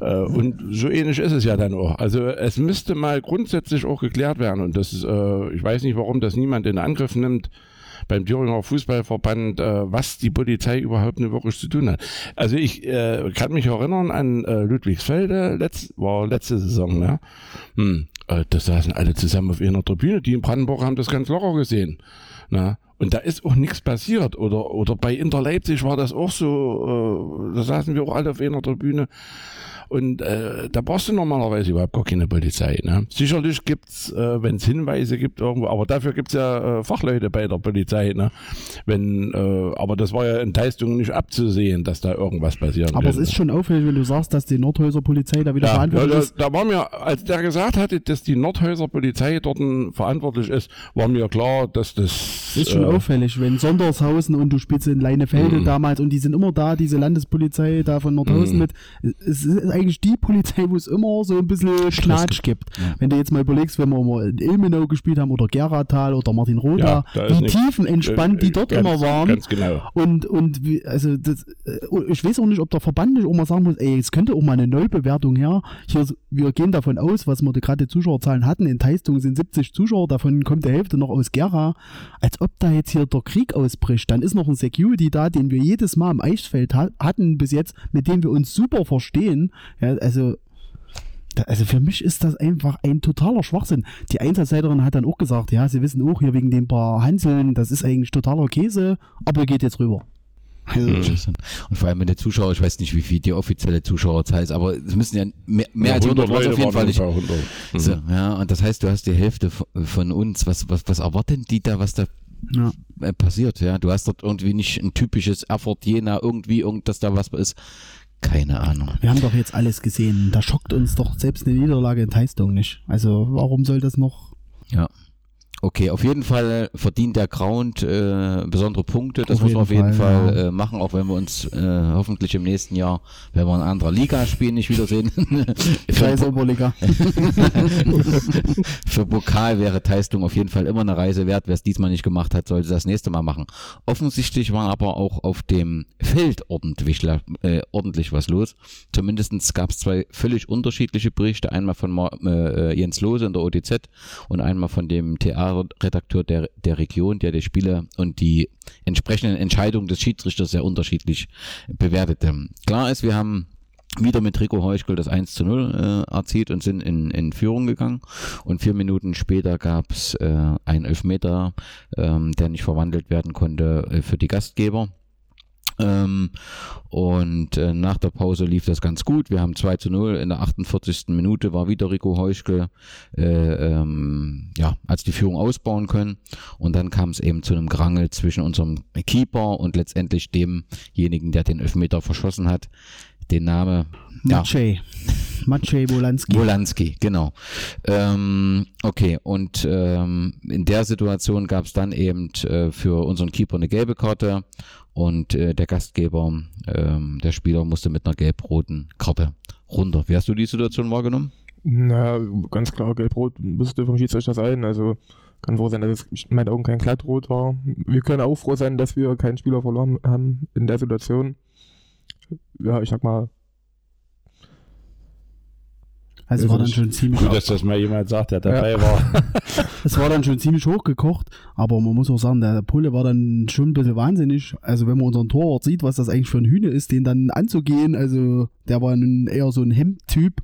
Äh, und so ähnlich ist es ja dann auch. Also es müsste mal grundsätzlich auch geklärt werden. Und das, äh, ich weiß nicht, warum das niemand in Angriff nimmt beim Thüringer Fußballverband, äh, was die Polizei überhaupt nicht wirklich zu tun hat. Also ich äh, kann mich erinnern an äh, Ludwigsfelde, letzt, war letzte Saison, ne? Hm, äh, da saßen alle zusammen auf einer Tribüne, die in Brandenburg haben das ganz locker gesehen. Ne? Und da ist auch nichts passiert. Oder, oder bei Inter Leipzig war das auch so, äh, da saßen wir auch alle auf einer Tribüne. Und äh, da brauchst du normalerweise überhaupt gar keine Polizei. Ne? Sicherlich gibt's, äh, wenn es Hinweise gibt irgendwo, aber dafür gibt's ja äh, Fachleute bei der Polizei. Ne? Wenn, äh, aber das war ja in Teistungen nicht abzusehen, dass da irgendwas passieren Aber könnte. es ist schon auffällig, wenn du sagst, dass die Nordhäuser Polizei da wieder ja, verantwortlich ja, da, ist. Da war mir, als der gesagt hatte, dass die Nordhäuser Polizei dort verantwortlich ist, war mir klar, dass das. Das ist schon äh, auffällig, wenn Sondershausen und du spielst in Leinefelde mhm. damals und die sind immer da, diese Landespolizei da von Nordhausen mhm. mit. Es ist eigentlich die Polizei, wo es immer so ein bisschen Schnatsch gibt. Ja. Wenn du jetzt mal überlegst, wenn wir mal in Ilmenau gespielt haben oder Geratal oder Martin Roda, ja, wie tiefenentspannt äh, die dort ganz, immer waren. Ganz genau. Und, und also das, äh, ich weiß auch nicht, ob der Verband nicht auch mal sagen muss, ey, es könnte auch mal eine Neubewertung her. Hier, wir gehen davon aus, was wir gerade Zuschauerzahlen hatten. In Teistung sind 70 Zuschauer, davon kommt die Hälfte noch aus Gera. Als ob da jetzt hier der Krieg ausbricht. Dann ist noch ein Security da, den wir jedes Mal im Eichsfeld ha hatten bis jetzt, mit dem wir uns super verstehen. Ja, also, also für mich ist das einfach ein totaler Schwachsinn. Die Einsatzleiterin hat dann auch gesagt, ja, sie wissen auch hier wegen den paar Hanseln, das ist eigentlich totaler Käse, aber geht jetzt rüber. Also, Und vor allem mit den Zuschauern, ich weiß nicht, wie viel die offizielle Zuschauerzahl ist, aber es müssen ja mehr, mehr als 100 Leute auf jeden Fall nicht. 100. So, ja, und das heißt, du hast die Hälfte von uns. Was, was, was erwarten die da, was da Ja. äh, passiert? Ja, du hast dort irgendwie nicht ein typisches Erfurt Jena, irgendwie irgend, dass da was ist. Keine Ahnung. Wir haben doch jetzt alles gesehen. Da schockt uns doch selbst eine Niederlage in Teistung nicht. Also warum soll das noch? Ja. Okay, auf jeden Fall verdient der Ground äh, besondere Punkte. Das Auf muss man auf jeden Fall, Fall ja. äh, machen, auch wenn wir uns äh, hoffentlich im nächsten Jahr, wenn wir in anderer Liga spielen, nicht wiedersehen. Scheiß Oberliga. Für Pokal wäre Teistung auf jeden Fall immer eine Reise wert. Wer es diesmal nicht gemacht hat, sollte das nächste Mal machen. Offensichtlich war aber auch auf dem Feld ordentlich, äh, ordentlich was los. Zumindest gab es zwei völlig unterschiedliche Berichte. Einmal von Ma äh, Jens Lose in der OTZ und einmal von dem TA-Redakteur der, der Region, der die Spiele und die entsprechenden Entscheidungen des Schiedsrichters sehr unterschiedlich bewertete. Klar ist, wir haben wieder mit Rico Heuschkel das 1 zu 0 äh, erzielt und sind in, in Führung gegangen. Und vier Minuten später gab es äh, einen Elfmeter, ähm, der nicht verwandelt werden konnte äh, für die Gastgeber. Ähm, und äh, nach der Pause lief das ganz gut. Wir haben 2 zu 0. In der 48. Minute war wieder Rico Heuschkel, äh, ähm, ja, als die Führung ausbauen können. Und dann kam es eben zu einem Grangel zwischen unserem Keeper und letztendlich demjenigen, der den Elfmeter verschossen hat. Den Name, ja, Maciej. Maciej Wolanski. Wolanski, genau. Ähm, okay, und ähm, in der Situation gab es dann eben äh, für unseren Keeper eine gelbe Karte und äh, der Gastgeber, ähm, der Spieler musste mit einer gelb-roten Karte runter. Wie hast du die Situation wahrgenommen? Na, ganz klar, gelb-rot müsste vom Schiedsrichter sein. Also kann froh sein, dass es in meinen Augen kein Glattrot war. Wir können auch froh sein, dass wir keinen Spieler verloren haben in der Situation. Ja, ich sag mal, Also war dann schon ziemlich, Gut, dass das mal jemand sagt, der dabei war. es war dann schon ziemlich hochgekocht, aber man muss auch sagen, der Pulle war dann schon ein bisschen wahnsinnig. Also wenn man unseren Torwart sieht, was das eigentlich für ein Hühne ist, den dann anzugehen, also der war nun eher so ein Hemdtyp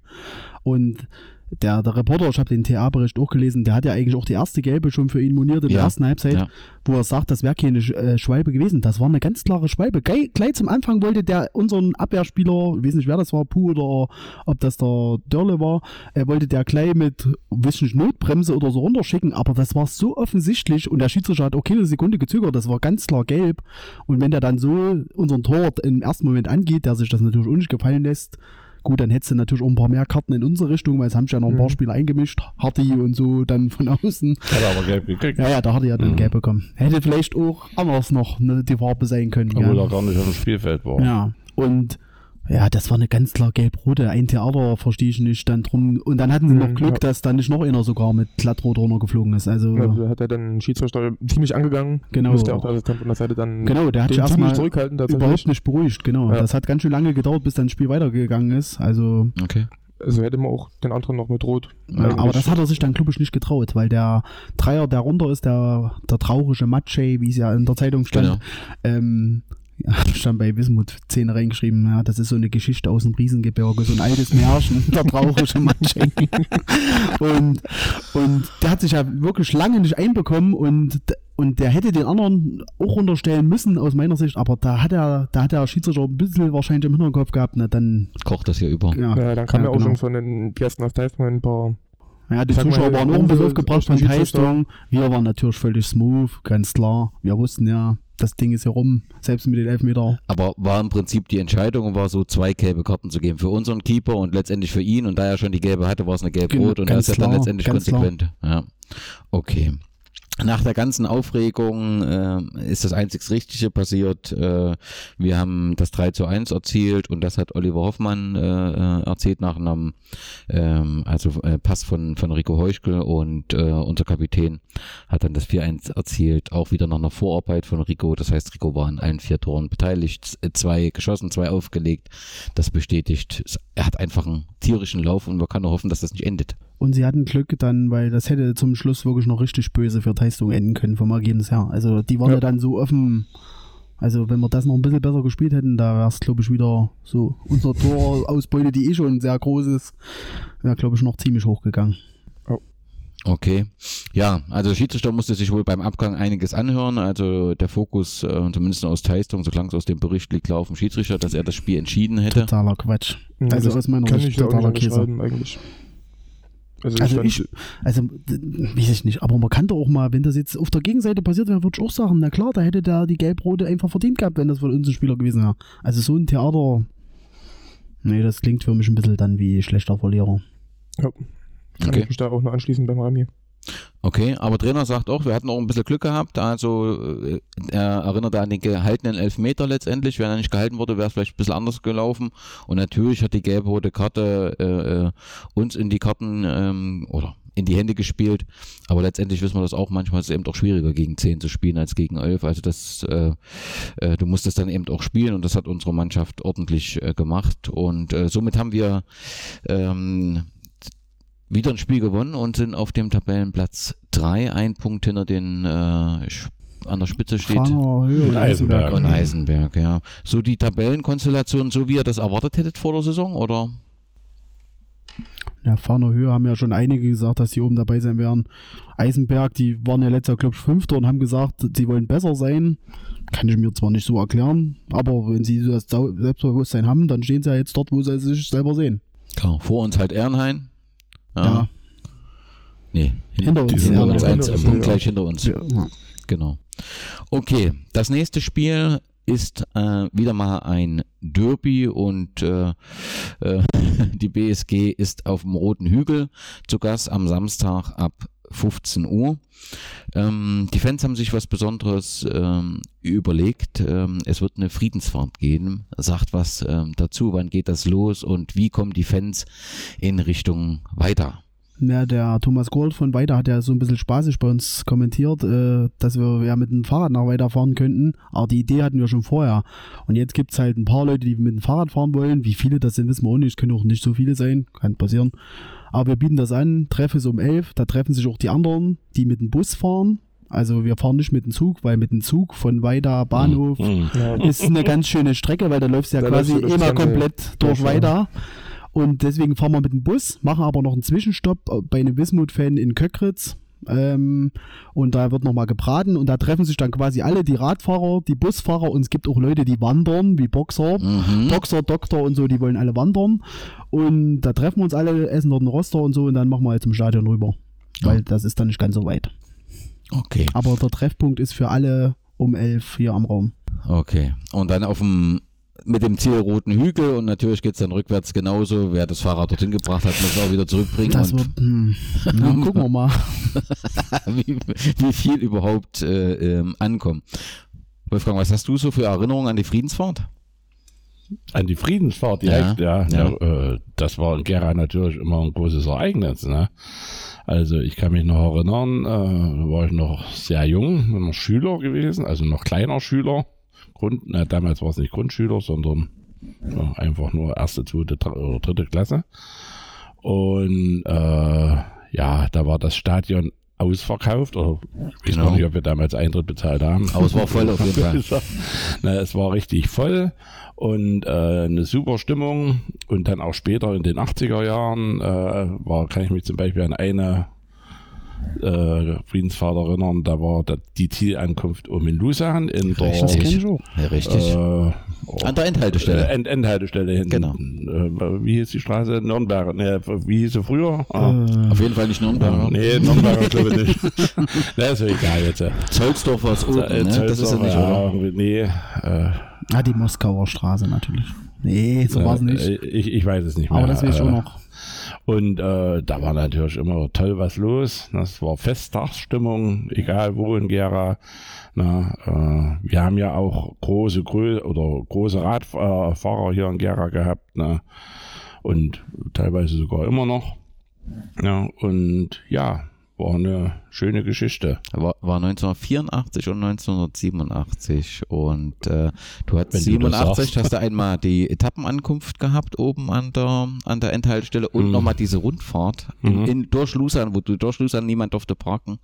und der, der Reporter, ich habe den TA-Bericht auch gelesen, der hat ja eigentlich auch die erste Gelbe schon für ihn moniert in der Ja, ersten Halbzeit, ja. wo er sagt, das wäre keine äh, Schwalbe gewesen. Das war eine ganz klare Schwalbe. Gleich, gleich zum Anfang wollte der unseren Abwehrspieler, ich weiß nicht, wer das war, Puh oder ob das der Dörle war, er wollte der gleich mit, weiß nicht, Notbremse oder so runterschicken, aber das war so offensichtlich und der Schiedsrichter hat auch keine Sekunde gezögert, das war ganz klar gelb. Und wenn der dann so unseren Torwart im ersten Moment angeht, der sich das natürlich auch nicht gefallen lässt, Gut, dann hättest du natürlich auch ein paar mehr Karten in unsere Richtung, weil es haben sich ja noch ein paar Mhm. Spieler eingemischt. Hardy und so dann von außen. Hat aber gelb gekriegt. Ja, ja, da hat er ja dann Mhm. gelb bekommen. Hätte vielleicht auch anders noch ne, die Farbe sein können. Obwohl Ja. er gar nicht auf dem Spielfeld war. ja, und ja, das war eine ganz klar gelb-rote. Ein Theater verstehe ich nicht dann drum. Und dann hatten sie noch Mhm, Glück, ja. dass da nicht noch einer sogar mit glattrot runtergeflogen ist. Also, da hat er dann Schiedsrichter ziemlich angegangen. Genau. Musste auch der Assistent von der Seite dann genau, der hat sich erstmal zurückhalten überhaupt nicht beruhigt. Genau, Ja. das hat ganz schön lange gedauert, bis dann das Spiel weitergegangen ist. Also, Okay. Also hätte man auch den anderen noch mit Rot. Ja, aber das hat er sich dann, glaube ich, nicht getraut, weil der Dreier, der runter ist, der, der traurige Matsche, wie es ja in der Zeitung stand, Genau. ähm, ja, stand bei Wismut 10 reingeschrieben, ja, das ist so eine Geschichte aus dem Riesengebirge, so ein altes Märchen, der traurige Matsche. und, und der hat sich ja wirklich lange nicht einbekommen und, und der hätte den anderen auch runterstellen müssen, aus meiner Sicht, aber da hat er, da hat der Schiedsrichter ein bisschen wahrscheinlich im Hinterkopf gehabt, na dann, Kocht das hier über. ja. ja, dann kam ja, ja, auch genau. schon von den Gästen aus Teistung ein paar Ja, die Sag mal, Zuschauer waren auch ein bisschen aufgebracht von Teistung. Wir waren natürlich völlig smooth, ganz klar. Wir wussten ja, das Ding ist hier rum, selbst mit den Elfmeter. Aber war im Prinzip die Entscheidung, war so zwei gelbe Karten zu geben. Für unseren Keeper und letztendlich für ihn. Und da er schon die gelbe hatte, war es eine gelb-rot. Und das ist ja dann letztendlich konsequent. Ja. Okay. Nach der ganzen Aufregung äh, ist das einzig Richtige passiert. Äh, wir haben das 3 zu 1 erzielt und das hat Oliver Hoffmann äh, äh, erzählt nach einem ähm, also äh, Pass von, von Rico Heuschkel und äh, unser Kapitän hat dann das 4-1 erzielt, auch wieder nach einer Vorarbeit von Rico. Das heißt, Rico war an allen vier Toren beteiligt, z- zwei geschossen, zwei aufgelegt. Das bestätigt, er hat einfach einen tierischen Lauf und man kann nur hoffen, dass das nicht endet. Und sie hatten Glück dann, weil das hätte zum Schluss wirklich noch richtig böse für Teistung enden können vom Ergebnis her. Also die waren ja, Ja. dann so offen. Also wenn wir das noch ein bisschen besser gespielt hätten, da wäre es glaube ich wieder so unser Torausbeute, die eh schon sehr groß ist, wäre glaube ich noch ziemlich hochgegangen. Okay. Ja, also der Schiedsrichter musste sich wohl beim Abgang einiges anhören. Also der Fokus, äh, zumindest aus Teistung, so klang es aus dem Bericht, liegt klar auf dem Schiedsrichter, dass er das Spiel entschieden hätte. Totaler Quatsch. Also das aus meiner kann Sicht totaler nicht Käse. eigentlich. Also, Also ich, ich, also weiß ich nicht, aber man kann doch auch mal, wenn das jetzt auf der Gegenseite passiert wäre, würde ich auch sagen, na klar, da hätte der die Gelb-Rote einfach verdient gehabt, wenn das von uns ein Spieler gewesen wäre. Also so ein Theater, nee, das klingt für mich ein bisschen dann wie schlechter Verlierer. kann Okay. ich mich da auch noch anschließen beim Rami. Okay, aber Trainer sagt auch, wir hatten auch ein bisschen Glück gehabt. Also äh, er erinnert an den gehaltenen Elfmeter letztendlich. Wenn er nicht gehalten wurde, wäre es vielleicht ein bisschen anders gelaufen. Und natürlich hat die gelb-rote Karte äh, äh, uns in die Karten ähm, oder in die Hände gespielt. Aber letztendlich wissen wir das auch. Manchmal ist es eben doch schwieriger, gegen 10 zu spielen als gegen 11. Also das, äh, äh, du musst es dann eben auch spielen und das hat unsere Mannschaft ordentlich äh, gemacht. Und äh, somit haben wir ähm, wieder ein Spiel gewonnen und sind auf dem Tabellenplatz 3, ein Punkt hinter den äh, an der Spitze steht. Fahner, Höhe und Eisenberg. Und Eisenberg, ja. So die Tabellenkonstellation, so wie ihr das erwartet hättet vor der Saison, oder? Ja, Fahner Höhe haben ja schon einige gesagt, dass sie oben dabei sein werden. Eisenberg, die waren ja letzter Jahr, glaube ich, Fünfter und haben gesagt, sie wollen besser sein. Kann ich mir zwar nicht so erklären, aber wenn sie das Selbstbewusstsein haben, dann stehen sie ja jetzt dort, wo sie sich selber sehen. Klar. Vor uns halt Ehrenhain. Ja. Nee, Hinter uns. Hinter Ja, uns, hinter eins, äh, Punkt ja. gleich hinter uns. Ja. Genau. Okay, das nächste Spiel ist äh, wieder mal ein Derby und äh, äh, die BSG ist auf dem Roten Hügel zu Gast am Samstag ab 15 Uhr. Ähm, die Fans haben sich was Besonderes ähm, überlegt. Ähm, es wird eine Friedensfahrt geben. Sagt was ähm, dazu, wann geht das los und wie kommen die Fans in Richtung weiter? Ja, der Thomas Gold von Weida hat ja so ein bisschen spaßig bei uns kommentiert, äh, dass wir ja mit dem Fahrrad nach Weida fahren könnten. Aber die Idee hatten wir schon vorher. Und jetzt gibt es halt ein paar Leute, die mit dem Fahrrad fahren wollen. Wie viele das sind, wissen wir auch nicht. Es können auch nicht so viele sein. Kann passieren. Aber wir bieten das an. Treffen ist um 11. Da treffen sich auch die anderen, die mit dem Bus fahren. Also wir fahren nicht mit dem Zug, weil mit dem Zug von Weida Bahnhof. Ja, ist eine ganz schöne Strecke, weil da läufst du ja Da quasi immer komplett durch durch, ja. Und deswegen fahren wir mit dem Bus, machen aber noch einen Zwischenstopp bei einem Wismut-Fan in Köckritz. Ähm, und da wird nochmal gebraten und da treffen sich dann quasi alle, die Radfahrer, die Busfahrer und es gibt auch Leute, die wandern, wie Boxer. Mhm. Boxer, Doktor und so, die wollen alle wandern. Und da treffen wir uns alle, essen dort einen Roster und so und dann machen wir halt zum Stadion rüber. Weil das ist dann nicht ganz so weit. Okay. Aber der Treffpunkt ist für alle um 11 hier am Raum. Okay. Und dann auf dem mit dem Ziel Roten Hügel und natürlich geht's dann rückwärts genauso. Wer das Fahrrad dorthin gebracht hat, muss es auch wieder zurückbringen. Das und wird, hm, na, gucken wir mal. wie, wie viel überhaupt äh, ähm, ankommen. Wolfgang, was hast du so für Erinnerungen an die Friedensfahrt? An die Friedensfahrt direkt, ja. Ja, ja. äh, das war in Gera natürlich immer ein großes Ereignis. Ne? Also ich kann mich noch erinnern, äh, da war ich noch sehr jung, noch Schüler gewesen, also noch kleiner Schüler. Grund, na, damals war es nicht Grundschüler, sondern ja, einfach nur erste, zweite dr- oder dritte Klasse. Und äh, ja, da war das Stadion ausverkauft oder ich weiß Genau. gar nicht, ob wir damals Eintritt bezahlt haben. Aber es war voll auf jeden Fall. Na, es war richtig voll und äh, eine super Stimmung. Und dann auch später in den 80er Jahren äh, war, kann ich mich zum Beispiel an eine äh, Friedensfahrt erinnern, da war da die Zielankunft um in Lusan in der Das auch. Ja, richtig. äh, oh, An der Endhaltestelle. End Endhaltestelle hinten. Genau. Äh, wie hieß die Straße? Nürnberg. Ne, wie hieß sie früher? Ah, Äh, auf jeden Fall nicht Nürnberg. nee, Nürnberg glaube ich nicht. Na, ist ja egal jetzt. Zollsdorf war es oben, ne? Das ist ja nicht, oder? Nee, äh, ah, die Moskauer Straße natürlich. Nee, so war es nicht. Äh, Ich, ich weiß es nicht mehr. Aber das ich Äh, auch noch. Und äh, da war natürlich immer toll was los. Das war Festtagsstimmung, egal wo in Gera. Na, äh, wir haben ja auch große Grö oder große Radfahrer hier in Gera gehabt. Ne? Und teilweise sogar immer noch. Ja, und ja, war eine schöne Geschichte. War, war 1984 und 1987 und äh, du hast Wenn du das 87 sagst. hast du einmal die Etappenankunft gehabt oben an der an der Endhaltestelle und Mhm. nochmal diese Rundfahrt in, Mhm. in durch Lusan, wo du durch Lusan niemand durfte parken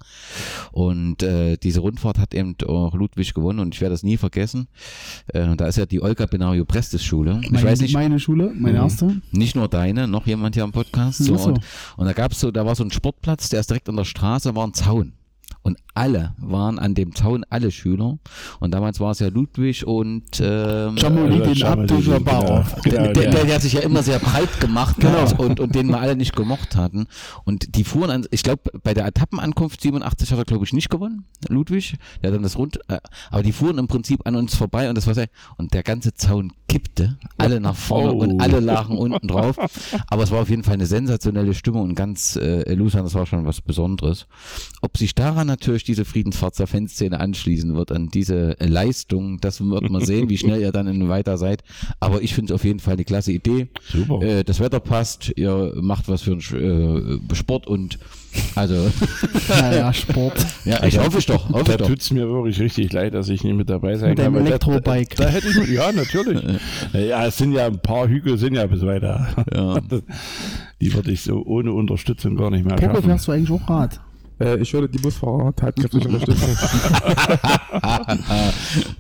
und äh, diese Rundfahrt hat eben auch Ludwig gewonnen und ich werde das nie vergessen. Äh, da ist ja die Olga Benario Prestes Schule. Ich Meine, weiß nicht, meine Schule, meine Mhm. erste. nicht nur deine, noch jemand hier am Podcast. So, so. und, und da gab's so, da war so ein Sportplatz, der ist direkt an der Straße war ein Zaun. Und alle waren an dem Zaun, alle Schüler. Und damals war es ja Ludwig und ähm, Jamolidin genau. der, der, der, der hat sich ja immer sehr breit gemacht Genau. hat und, und den wir alle nicht gemocht hatten. Und die fuhren an, ich glaube, bei der Etappenankunft 87 hat er, glaube ich, nicht gewonnen, Ludwig. Der hat dann das rund, äh, aber die fuhren im Prinzip an uns vorbei und das war sehr, und der ganze Zaun kippte, alle nach vorne Oh. und alle lagen unten drauf. Aber es war auf jeden Fall eine sensationelle Stimmung und ganz äh, Lusan, das war schon was Besonderes. Ob sich daran natürlich diese Friedensfarzer Fanszene anschließen wird, an diese Leistung, das wird man sehen, wie schnell ihr dann in weiter seid. Aber ich finde es auf jeden Fall eine klasse Idee. Super. Äh, das Wetter passt, ihr macht was für einen äh, Sport und also Naja, Sport. ja, ich hoffe ich doch, hoffe Da tut es mir wirklich richtig leid, dass ich nicht mit dabei sein Mit kann. weil da- Elektrobike. Da, da hätte ich mit, ja, natürlich. ja, es sind ja ein paar Hügel, sind ja bis weiter. Ja. Die würde ich so ohne Unterstützung gar nicht mehr Poco, schaffen. fährst du eigentlich auch Rad? Äh, ich würde die Busfahrer tatkräftig unterstützen.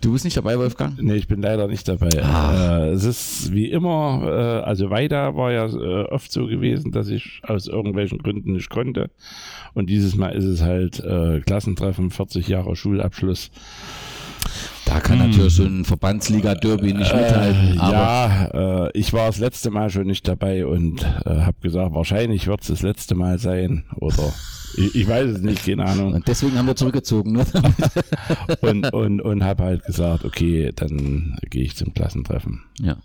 Du bist nicht dabei, Wolfgang? Nee, ich bin leider nicht dabei. Äh, es ist wie immer, äh, also weiter war ja äh, oft so gewesen, dass ich aus irgendwelchen Gründen nicht konnte. Und dieses Mal ist es halt äh, Klassentreffen, 40 Jahre Schulabschluss. Da kann natürlich so ein Verbandsliga-Derby nicht mithalten, Äh, aber ja, äh, ich war das letzte Mal schon nicht dabei und äh, habe gesagt, wahrscheinlich wird es das letzte Mal sein. Oder ich, ich weiß es nicht, keine Ahnung. und deswegen haben wir zurückgezogen. Ne? Und, und, und habe halt gesagt, okay, dann gehe ich zum Klassentreffen. Ja.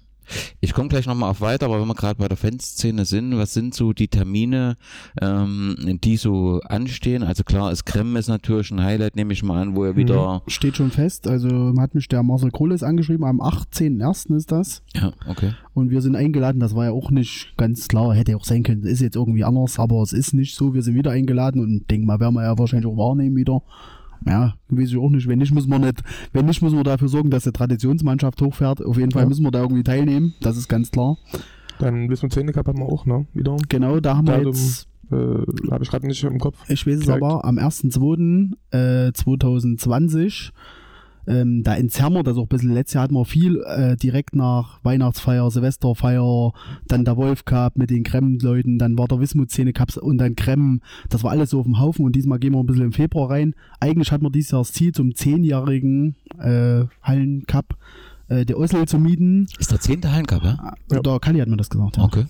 Ich komme gleich nochmal auf weiter, aber wenn wir gerade bei der Fanszene sind, was sind so die Termine, ähm, die so anstehen? Also klar, ist Krem ist natürlich ein Highlight, nehme ich mal an, wo er wieder. Steht schon fest. Also hat mich der Marcel Kohles angeschrieben, am 18.01. ist das. Ja, okay. Und wir sind eingeladen, das war ja auch nicht ganz klar, hätte auch sein können, ist jetzt irgendwie anders, aber es ist nicht so. Wir sind wieder eingeladen und denke mal, werden wir ja wahrscheinlich auch wahrnehmen wieder. Ja, weiß ich auch nicht. Wenn nicht, müssen wir nicht, wenn nicht, müssen wir dafür sorgen, dass die Traditionsmannschaft hochfährt. Auf jeden Fall Ja. müssen wir da irgendwie teilnehmen, das ist ganz klar. Dann Wissen und Zähne Cup haben wir auch, ne? Wieder. Genau, da haben wir Datum, jetzt, Äh, Habe ich gerade nicht im Kopf. ich weiß es aber, am 1.2. Äh, 2020 ähm, da in Zermer, das auch ein bisschen, letztes Jahr hatten wir viel, äh, direkt nach Weihnachtsfeier, Silvesterfeier, dann der Wolf Cup mit den Krem-Leuten, dann war der Wismut-Szene Cup und dann Krem, das war alles so auf dem Haufen und diesmal gehen wir ein bisschen im Februar rein. Eigentlich hatten wir dieses Jahr das Ziel, zum zehnjährigen äh, Hallen-Cup äh, der Oslo zu mieten. Ist der zehnte Hallencup, ja? Ja. Der Kali hat mir das gesagt, ja. Okay.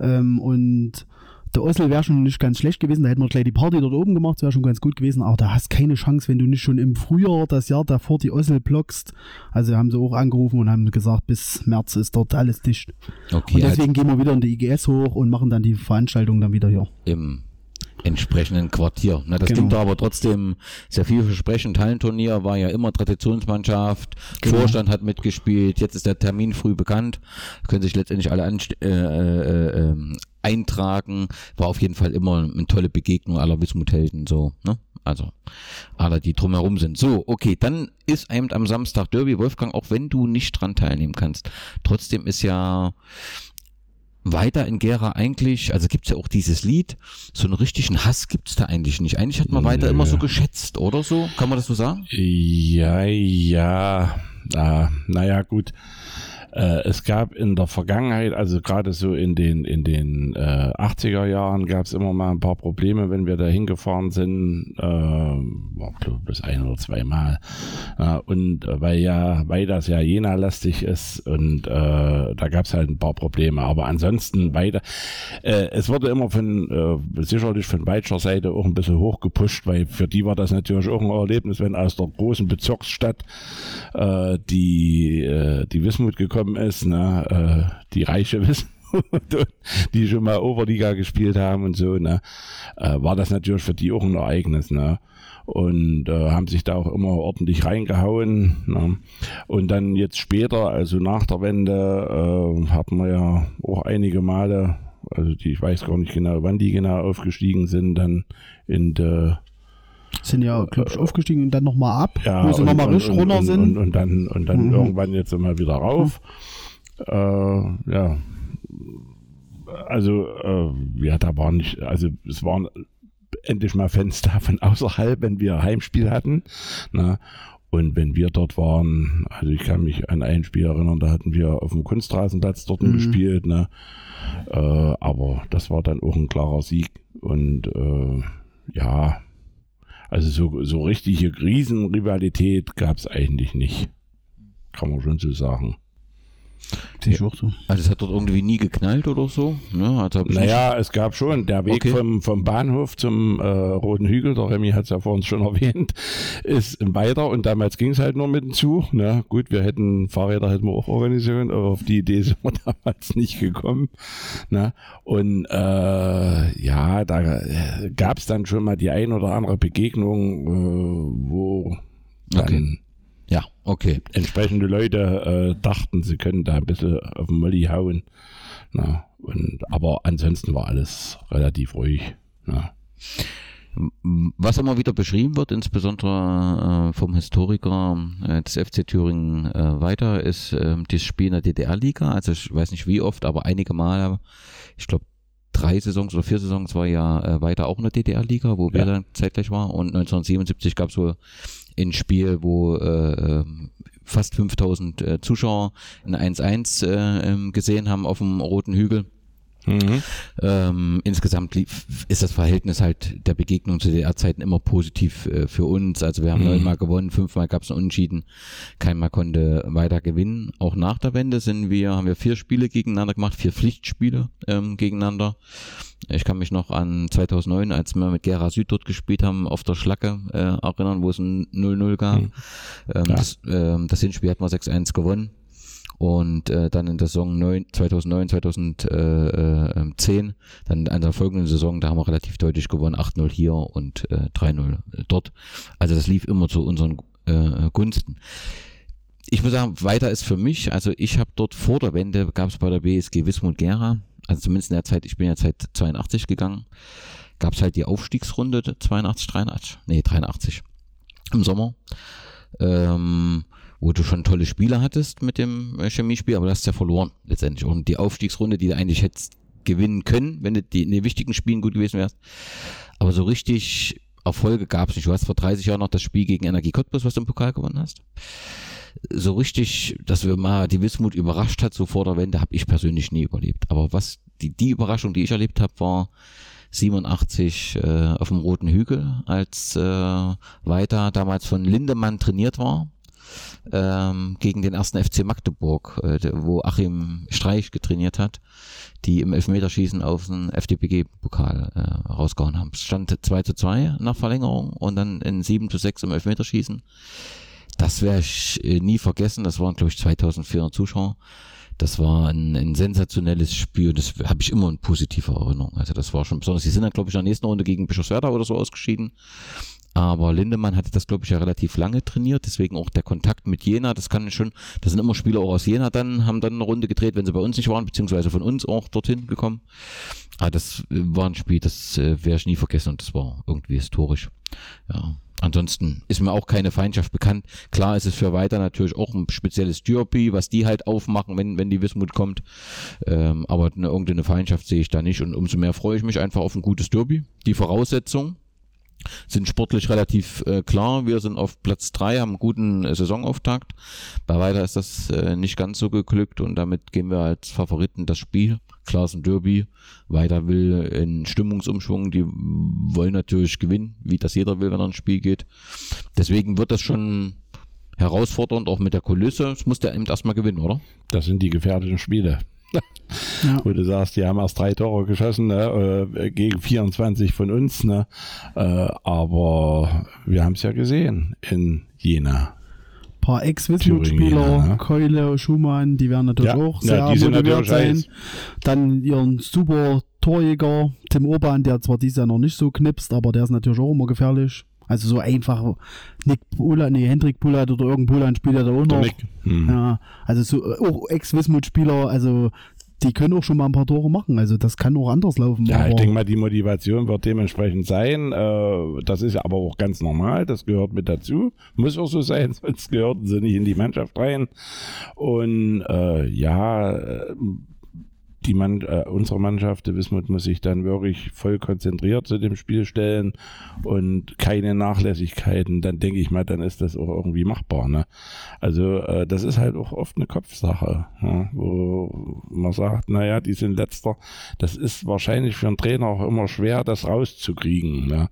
Ähm, und der Oslo wäre schon nicht ganz schlecht gewesen, da hätten wir gleich die Party dort oben gemacht, das wäre schon ganz gut gewesen, aber da hast keine Chance, wenn du nicht schon im Frühjahr das Jahr davor die Oslo blockst. Also haben sie auch angerufen und haben gesagt, bis März ist dort alles dicht. Okay, und halt deswegen gehen wir wieder in die IGS hoch und machen dann die Veranstaltung dann wieder hier. im entsprechenden Quartier. Na, das Genau. klingt aber trotzdem sehr vielversprechend. Hallenturnier war ja immer Traditionsmannschaft, Genau. Vorstand hat mitgespielt, jetzt ist der Termin früh bekannt, können sich letztendlich alle äh, äh, ähm, eintragen. War auf jeden Fall immer eine tolle Begegnung aller Wismut-Helden, so, ne? Also, alle, die drumherum sind. So, okay, dann ist eben am Samstag Derby, Wolfgang, auch wenn du nicht dran teilnehmen kannst. Trotzdem ist ja weiter in Gera eigentlich, also gibt's ja auch dieses Lied, so einen richtigen Hass gibt's da eigentlich nicht. Eigentlich hat man weiter Nö. immer so geschätzt, oder so? Kann man das so sagen? Ja, ja, äh, naja, gut. Äh, es gab in der Vergangenheit, also gerade so in den, in den äh, 80er Jahren, gab es immer mal ein paar Probleme, wenn wir da hingefahren sind. Äh, war, bis ein oder zweimal. Äh, und äh, weil ja, weil das ja Jena-lastig ist und äh, da gab es halt ein paar Probleme. Aber ansonsten weiter. Es wurde immer von, sicherlich von Weitscher Seite auch ein bisschen hochgepusht, weil für die war das natürlich auch ein Erlebnis, wenn aus der großen Bezirksstadt die, die Wismut gekommen ist, ne, äh, die reiche Wismut, die schon mal Oberliga gespielt haben und so, ne, äh, war das natürlich für die auch ein Ereignis, ne. Und äh, haben sich da auch immer ordentlich reingehauen. Ne? Und dann jetzt später, also nach der Wende, äh, hatten wir ja auch einige Male, also die, ich weiß gar nicht genau, wann die genau aufgestiegen sind, dann in der Sind ja, glaube ich, aufgestiegen und dann nochmal ab, ja, wo sie und- nochmal und- richtig und- runter und, sind. Und, und dann, und dann Mhm. irgendwann jetzt immer wieder rauf. Äh, ja. Also, äh, ja, da waren nicht, also es waren endlich mal Fans da von außerhalb, wenn wir Heimspiel hatten. Na, und wenn wir dort waren, also ich kann mich an ein Spiel erinnern, da hatten wir auf dem Kunstrasenplatz dort Mhm. gespielt, ne? Äh, aber das war dann auch ein klarer Sieg. Und äh, ja, also so, so richtige Riesenrivalität gab es eigentlich nicht. Kann man schon so sagen. Auch so. Also es hat dort irgendwie nie geknallt oder so. Ne? Also Naja, es gab schon der Weg Okay. vom, vom Bahnhof zum äh, Roten Hügel, der Remy hat es ja vorhin schon erwähnt, ist weiter und damals ging es halt nur mit dem Zug. Ne? Gut, wir hätten Fahrräder hätten wir auch organisieren, aber auf die Idee sind wir damals nicht gekommen. Ne? Und äh, ja, da gab es dann schon mal die ein oder andere Begegnung, äh, wo dann Okay. Ja, okay. entsprechende Leute äh, dachten, sie können da ein bisschen auf den Molly hauen. Na, und, aber ansonsten war alles relativ ruhig. Na. Was immer wieder beschrieben wird, insbesondere äh, vom Historiker äh, des FC Thüringen äh, weiter, ist äh, das Spiel in der DDR-Liga. Also ich weiß nicht wie oft, aber einige Male, ich glaube drei Saisons oder vier Saisons war ja äh, weiter auch in der DDR-Liga, wo wir Ja. dann zeitgleich waren. Und 1977 gab es so ein Spiel, wo äh, ähm, fast 5000 äh, Zuschauer ein 1-1 äh, ähm, gesehen haben auf dem Roten Hügel. Mhm. Ähm, insgesamt lief, ist das Verhältnis halt der Begegnung zu DDR-Zeiten immer positiv äh, für uns. Also wir haben Mhm. neunmal gewonnen, fünfmal gab es einen Unentschieden, keinmal konnte weiter gewinnen. Auch nach der Wende sind wir, haben wir vier Spiele gegeneinander gemacht, vier Pflichtspiele ähm, gegeneinander. Ich kann mich noch an 2009, als wir mit Gera Süd dort gespielt haben, auf der Schlacke äh, erinnern, wo es ein 0-0 gab. Mhm. Ähm, Ja. das, ähm, das Hinspiel hatten wir 6-1 gewonnen. Und äh, dann in der Saison 9, 2009, 2010, dann in der folgenden Saison, da haben wir relativ deutlich gewonnen, 8-0 hier und äh, 3-0 dort. Also das lief immer zu unseren äh, Gunsten. Ich muss sagen, weiter ist für mich, also ich habe dort vor der Wende, gab es bei der BSG Wismut Gera, also zumindest in der Zeit, ich bin ja seit 82 gegangen, gab es halt die Aufstiegsrunde 82, 83, nee 83 im Sommer. Ähm, wo du schon tolle Spiele hattest mit dem äh, Chemiespiel, aber du hast ja verloren letztendlich. Und die Aufstiegsrunde, die du eigentlich hättest gewinnen können, wenn du die, in den wichtigen Spielen gut gewesen wärst. Aber so richtig Erfolge gab es nicht. Du hast vor 30 Jahren noch das Spiel gegen Energie Cottbus, was du im Pokal gewonnen hast. So richtig, dass wir mal die Wismut überrascht hat, so vor der Wende, habe ich persönlich nie überlebt. Aber was die, die Überraschung, die ich erlebt habe, war 87 äh, auf dem Roten Hügel, als äh, Weiter damals von Lindemann trainiert war ähm, gegen den ersten FC Magdeburg, äh, wo Achim Streich getrainiert hat, die im Elfmeterschießen auf den FDPG-Pokal äh, rausgehauen haben. Es stand 2 zu 2 nach Verlängerung und dann in 7 zu 6 im Elfmeterschießen. Das werde ich äh, nie vergessen. Das waren, glaube ich, 2400 Zuschauer. Das war ein, ein sensationelles Spiel. Das habe ich immer in positiver Erinnerung. Also das war schon besonders. Die sind dann, glaube ich, in der nächsten Runde gegen Bischofswerda oder so ausgeschieden. Aber Lindemann hatte das, glaube ich, ja relativ lange trainiert, deswegen auch der Kontakt mit Jena, das kann schon, das sind immer Spieler auch aus Jena dann, haben dann eine Runde gedreht, wenn sie bei uns nicht waren, beziehungsweise von uns auch dorthin gekommen. Aber das äh, war ein Spiel, das äh, werde ich nie vergessen und das war irgendwie historisch. Ja. Ansonsten ist mir auch keine Feindschaft bekannt. Klar ist es für weiter natürlich auch ein spezielles Derby, was die halt aufmachen, wenn, wenn die Wismut kommt. Ähm, aber eine, irgendeine Feindschaft sehe ich da nicht und umso mehr freue ich mich einfach auf ein gutes Derby. Die Voraussetzungen sind sportlich relativ äh, klar. Wir sind auf Platz drei, haben einen guten äh, Saisonauftakt. Bei weiter ist das äh, nicht ganz so geglückt und damit gehen wir als Favoriten das Spiel. Ein Derby. Weiter will in Stimmungsumschwung. Die wollen natürlich gewinnen, wie das jeder will, wenn er ins Spiel geht. Deswegen wird das schon herausfordernd, auch mit der Kulisse. Es muss der eben erstmal gewinnen, oder? Das sind die gefährlichen Spiele. Ja. Wo du sagst, die haben erst drei Tore geschossen, ne, äh, gegen 24 von uns, ne? Äh, aber wir haben es ja gesehen in Jena. paar Thüringen, Ex-Wismut-Spieler, ja. Keule, Schumann, die werden natürlich Ja, auch ja, sehr sind motiviert sein. Dann ihren super Torjäger, Tim Urban, der zwar dieses Jahr noch nicht so knipst, aber der ist natürlich auch immer gefährlich. Also so einfach Nick Pula, nee, Hendrik Pulat oder irgendein Pulan spielt er da. Nick. Hm. Ja, also so äh, auch Ex-Wismut-Spieler, also die können auch schon mal ein paar Tore machen. Also das kann auch anders laufen. Ja, ich denke mal, die Motivation wird dementsprechend sein. Äh, das ist aber auch ganz normal. Das gehört mit dazu. Muss auch so sein, sonst gehörten sie nicht in die Mannschaft rein. Und äh, ja, äh, die Mann, äh, unsere Mannschaft, der Wismut, muss sich dann wirklich voll konzentriert zu dem Spiel stellen und keine Nachlässigkeiten, dann denke ich mal, dann ist das auch irgendwie machbar. Ne? Also äh, das ist halt auch oft eine Kopfsache, ja, wo man sagt, naja, die sind letzter. Das ist wahrscheinlich für einen Trainer auch immer schwer, das rauszukriegen. Ne?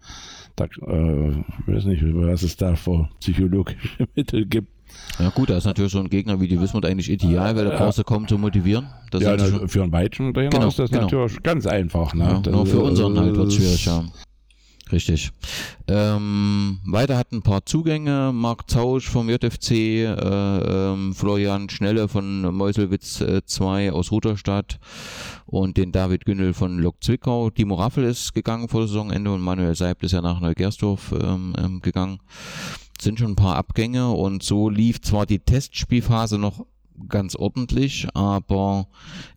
Da, äh, ich weiß nicht, was es da für psychologische Mittel gibt. Ja gut, da ist natürlich so ein Gegner wie die Wismut eigentlich ideal, weil da brauchst du kaum zu motivieren. Das ja, na, für einen weitschen Trainer Genau, ist das genau. natürlich ganz einfach. Ne? Ja, Das, nur für unseren halt wird äh, schwierig, ja. Richtig. Ähm, weiter hat ein paar Zugänge. Marc Zausch vom JFC, äh, ähm, Florian Schnelle von Meuselwitz 2 aus Rudolstadt und den David Günnel von Lok Zwickau. Timo Raffel ist gegangen vor Saisonende und Manuel Seibt ist ja nach Neugersdorf ähm, ähm, gegangen. Sind schon ein paar Abgänge und so lief zwar die Testspielphase noch ganz ordentlich, aber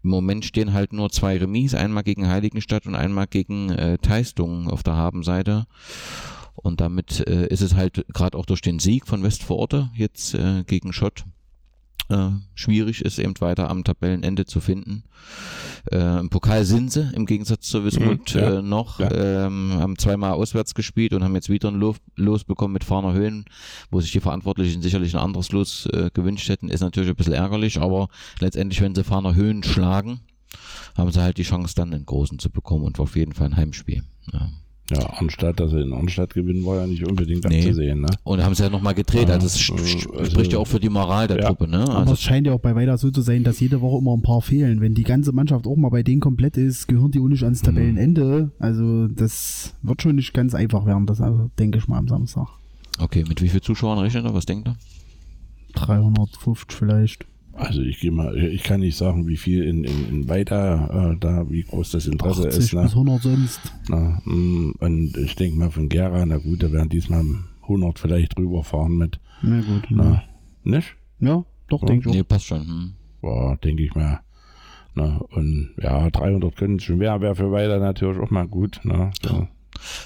im Moment stehen halt nur zwei Remis, einmal gegen Heiligenstadt und einmal gegen äh, Teistung auf der Habenseite. Und damit äh, ist es halt gerade auch durch den Sieg von Westvororte jetzt äh, gegen Schott äh, schwierig ist, eben weiter am Tabellenende zu finden. Äh, Im Pokal sind sie, im Gegensatz zur Wismut Mhm, ja, äh, noch, ja. ähm, haben zweimal auswärts gespielt und haben jetzt wieder ein Los, Los bekommen mit Fahner Höhen, wo sich die Verantwortlichen sicherlich ein anderes Los äh, gewünscht hätten, ist natürlich ein bisschen ärgerlich, aber letztendlich, wenn sie Fahner Höhen schlagen, haben sie halt die Chance, dann einen großen zu bekommen und auf jeden Fall ein Heimspiel. Ja. Ja, Arnstadt, dass sie in Arnstadt gewinnen, war ja nicht unbedingt Nee. abzusehen. Ne? Und haben sie ja nochmal gedreht, Ja, also es st- also- spricht ja auch für die Moral der Ja. Truppe, ne? Aber Also, es scheint ja auch bei Weida so zu sein, dass jede Woche immer ein paar fehlen. Wenn die ganze Mannschaft auch mal bei denen komplett ist, gehören die auch nicht ans Tabellenende. Also das wird schon nicht ganz einfach werden, das also, denke ich mal am Samstag. okay, mit wie vielen Zuschauern rechnet er? Was denkt er? 350 vielleicht. Also ich gehe mal, ich kann nicht sagen, wie viel in, in, in weiter äh, da, wie groß das Interesse 80 ist. Ne? bis 100 sonst. Na, mm, und ich denke mal von Gera, na gut, da werden diesmal 100 vielleicht rüberfahren mit. Na gut. Na, nicht? Ja, doch, denke ich auch. Nee, passt schon. Hm. Boah, denke ich mal. Na, und ja, 300 können es schon mehr, wäre für weiter natürlich auch mal gut. Ne? So.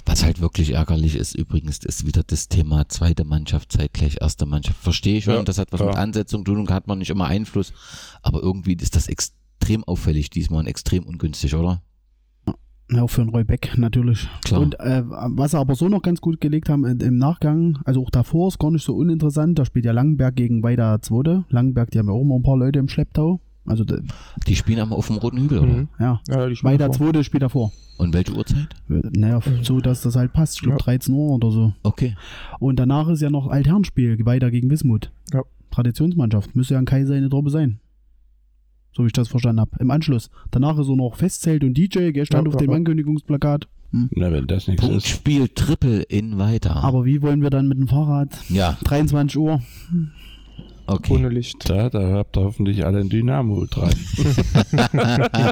Was halt wirklich ärgerlich ist, übrigens, ist wieder das Thema zweite Mannschaft, zeitgleich erste Mannschaft. Verstehe ich schon, Ja, das hat was ja. mit Ansetzung zu tun, und hat man nicht immer Einfluss, aber irgendwie ist das extrem auffällig diesmal und extrem ungünstig, oder? Ja, auch für den Roy Beck natürlich. Klar. Und äh, was sie aber so noch ganz gut gelegt haben äh, im Nachgang, also auch davor ist gar nicht so uninteressant, da spielt ja Langenberg gegen Weida Zweite. Langenberg, die haben ja auch immer ein paar Leute im Schlepptau. Also, Die spielen am auf dem Roten Hügel, oder? Mhm. ja, Ja, die spielen Weida vor. Zweite spielt davor. Und welche Uhrzeit? Naja, so dass das halt passt. Ich glaube Ja. 13 Uhr oder so. Okay. Und danach ist ja noch Altherrenspiel, Weida gegen Wismut. Ja. Traditionsmannschaft. Müsste ja ein Kaiser eine Truppe sein. So wie ich das verstanden habe. Im Anschluss. Danach ist so noch Festzelt und DJ, gell, stand Ja, auf ja, dem ja. Ankündigungsplakat. Hm. Na, wenn das nichts ist. Punktspiel Triple in weiter. Aber wie wollen wir dann mit dem Fahrrad? ja, 23 Uhr. Okay. Ohne Licht. Da, da habt ihr hoffentlich alle ein Dynamo dran.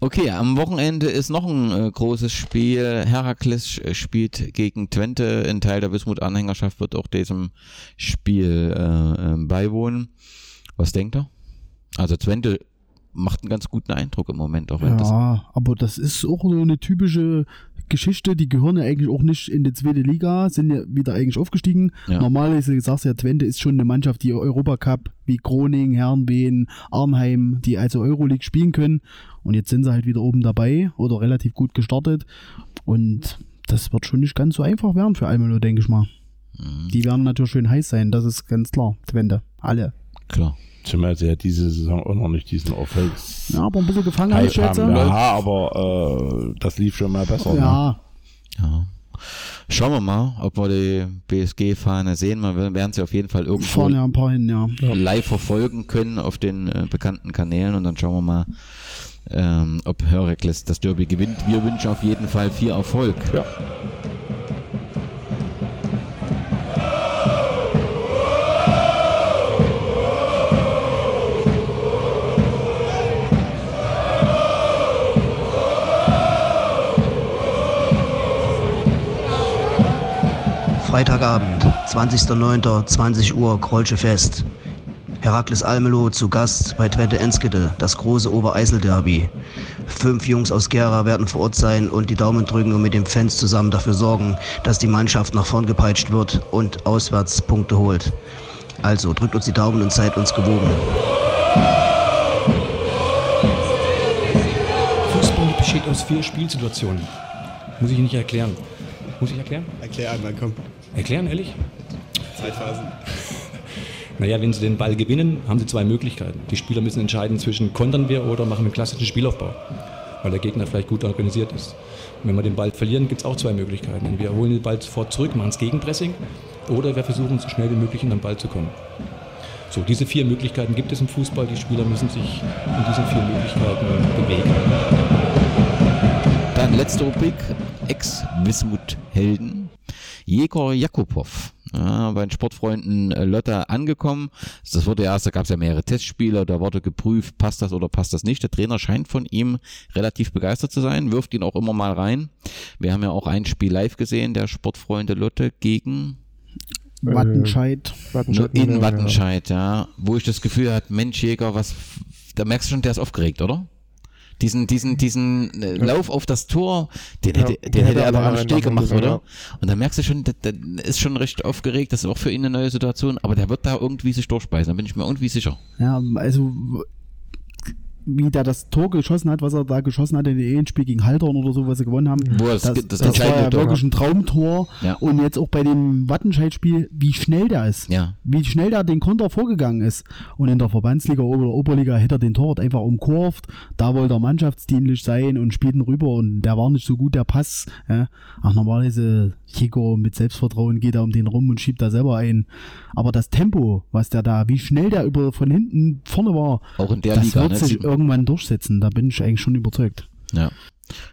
okay, am Wochenende ist noch ein äh, großes Spiel. Herakles äh, spielt gegen Twente. Ein Teil der Wismut-Anhängerschaft wird auch diesem Spiel äh, äh, beiwohnen. Was denkt er? Also Twente macht einen ganz guten Eindruck im Moment, auch wenn das Ja, aber das ist auch so eine typische Geschichte. Die gehören ja eigentlich auch nicht in die zweite Liga, sind ja wieder eigentlich aufgestiegen. Ja. Normalerweise, du sagst ja, Twente ist schon eine Mannschaft, die Europacup wie Groningen, Herrenwehen, Arnheim, die also Euroleague spielen können. Und jetzt sind sie halt wieder oben dabei oder relativ gut gestartet. Und das wird schon nicht ganz so einfach werden für Almelo, denke ich mal. Mhm, Die werden natürlich schön heiß sein, das ist ganz klar. Twente, alle. klar. Zumal sie ja diese Saison auch noch nicht diesen Erfolgs Ja, aber ein bisschen gefangen habe ich Hype jetzt. haben. Ja. Ja, aber äh, das lief schon mal besser. Ne? ja. Ja. Schauen wir mal, ob wir die BSG-Fahne sehen. Wir werden sie auf jeden Fall irgendwo ja ein paar hin, ja. live verfolgen können auf den äh, bekannten Kanälen und dann schauen wir mal, ähm, ob Herakles das Derby gewinnt. Wir wünschen auf jeden Fall viel Erfolg. Ja. Freitagabend, 20.09., 20 Uhr, Krollsche Fest. Herakles Almelo zu Gast bei Twente Enskede, das große Obereisel-Derby. Fünf Jungs aus Gera werden vor Ort sein und die Daumen drücken und mit den Fans zusammen dafür sorgen, dass die Mannschaft nach vorn gepeitscht wird und auswärts Punkte holt. Also drückt uns die Daumen und seid uns gewogen. besteht aus vier Spielsituationen. Muss ich nicht erklären. Muss ich erklären? Erklär einmal, komm. Erklären, ehrlich? Zeitphasen. Naja, wenn sie den Ball gewinnen, haben sie zwei Möglichkeiten. Die Spieler müssen entscheiden zwischen kontern wir oder machen einen klassischen Spielaufbau, weil der Gegner vielleicht gut organisiert ist. Und wenn wir den Ball verlieren, gibt es auch zwei Möglichkeiten. Entweder holen den Ball sofort zurück, machen das Gegenpressing oder wir versuchen so schnell wie möglich in den Ball zu kommen. So, diese vier Möglichkeiten gibt es im Fußball. Die Spieler müssen sich in diesen vier Möglichkeiten bewegen. Dann letzte Rubrik, Ex-Wismut-Helden. Jegor Jakubow, ja, bei den Sportfreunden äh, Lotte angekommen. Das wurde erst, da gab es ja mehrere Testspiele, da wurde geprüft, passt das oder passt das nicht. Der Trainer scheint von ihm relativ begeistert zu sein, wirft ihn auch immer mal rein. Wir haben ja auch ein Spiel live gesehen, der Sportfreunde Lotte gegen Wattenscheid. Wattenscheid in ja, Wattenscheid, ja. Wo ich das Gefühl hatte, Mensch, Jäger, was, da merkst du schon, der ist aufgeregt, oder? Diesen, diesen, diesen äh, Lauf auf das Tor, den Ja, hätte, den den hätte er er doch am Steg gemacht, oder? ja. Und dann merkst du schon, der, der ist schon recht aufgeregt, das ist auch für ihn eine neue Situation, aber der wird da irgendwie sich durchbeißen, da bin ich mir irgendwie sicher. Ja, also wie der das Tor geschossen hat, was er da geschossen hat in dem Spiel gegen Haltern oder so, was sie gewonnen haben. Wo er das- das, das das, war ja Tor wirklich ein Traumtor. Ja. Und jetzt auch bei dem Wattenscheid-Spiel, wie schnell der ist. Ja. Wie schnell der den Konter vorgegangen ist. Und in der Verbandsliga oder Oberliga hätte er den Torwart einfach umkurvt. Da wollte er mannschaftsdienlich sein und spielt ihn rüber und der war nicht so gut, der Pass. Ja. Ach, normalerweise Chico mit Selbstvertrauen geht er um den rum und schiebt da selber ein. Aber das Tempo, was der da, wie schnell der über von hinten vorne war, Auch in der das Liga, wird ne? sich irgendwann durchsetzen. Da bin ich eigentlich schon überzeugt. Ja.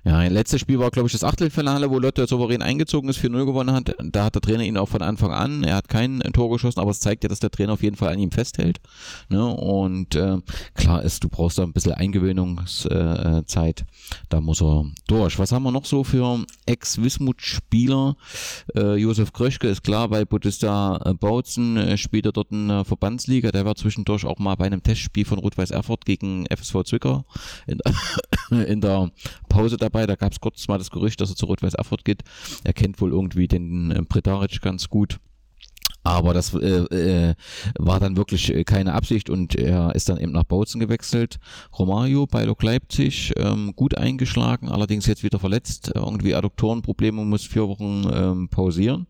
Ja, letztes Spiel war, glaube ich, das Achtelfinale, wo Lotte souverän eingezogen ist, 4-0 gewonnen hat. Da hat der Trainer ihn auch von Anfang an. Er hat kein Tor geschossen, aber es zeigt ja, dass der Trainer auf jeden Fall an ihm festhält. Ne? Und äh, klar ist, du brauchst da ein bisschen Eingewöhnungszeit. Äh, Zeit. da muss er durch. Was haben wir noch so für Ex-Wismut-Spieler? Äh, Josef Kröschke ist klar, bei Budista äh, Bautzen äh, spielt er dort in der Verbandsliga. Der war zwischendurch auch mal bei einem Testspiel von Rot-Weiß Erfurt gegen FSV Zwickau in, in der Pause dabei. Da gab es kurz mal das Gerücht, dass er zu Rot-Weiß Erfurt geht. Er kennt wohl irgendwie den äh, Bredaric ganz gut. Aber das äh, äh, war dann wirklich äh, keine Absicht und er ist dann eben nach Bautzen gewechselt. Romario bei Lok Leipzig ähm, gut eingeschlagen, allerdings jetzt wieder verletzt. Irgendwie Adduktorenprobleme, muss vier Wochen ähm, pausieren.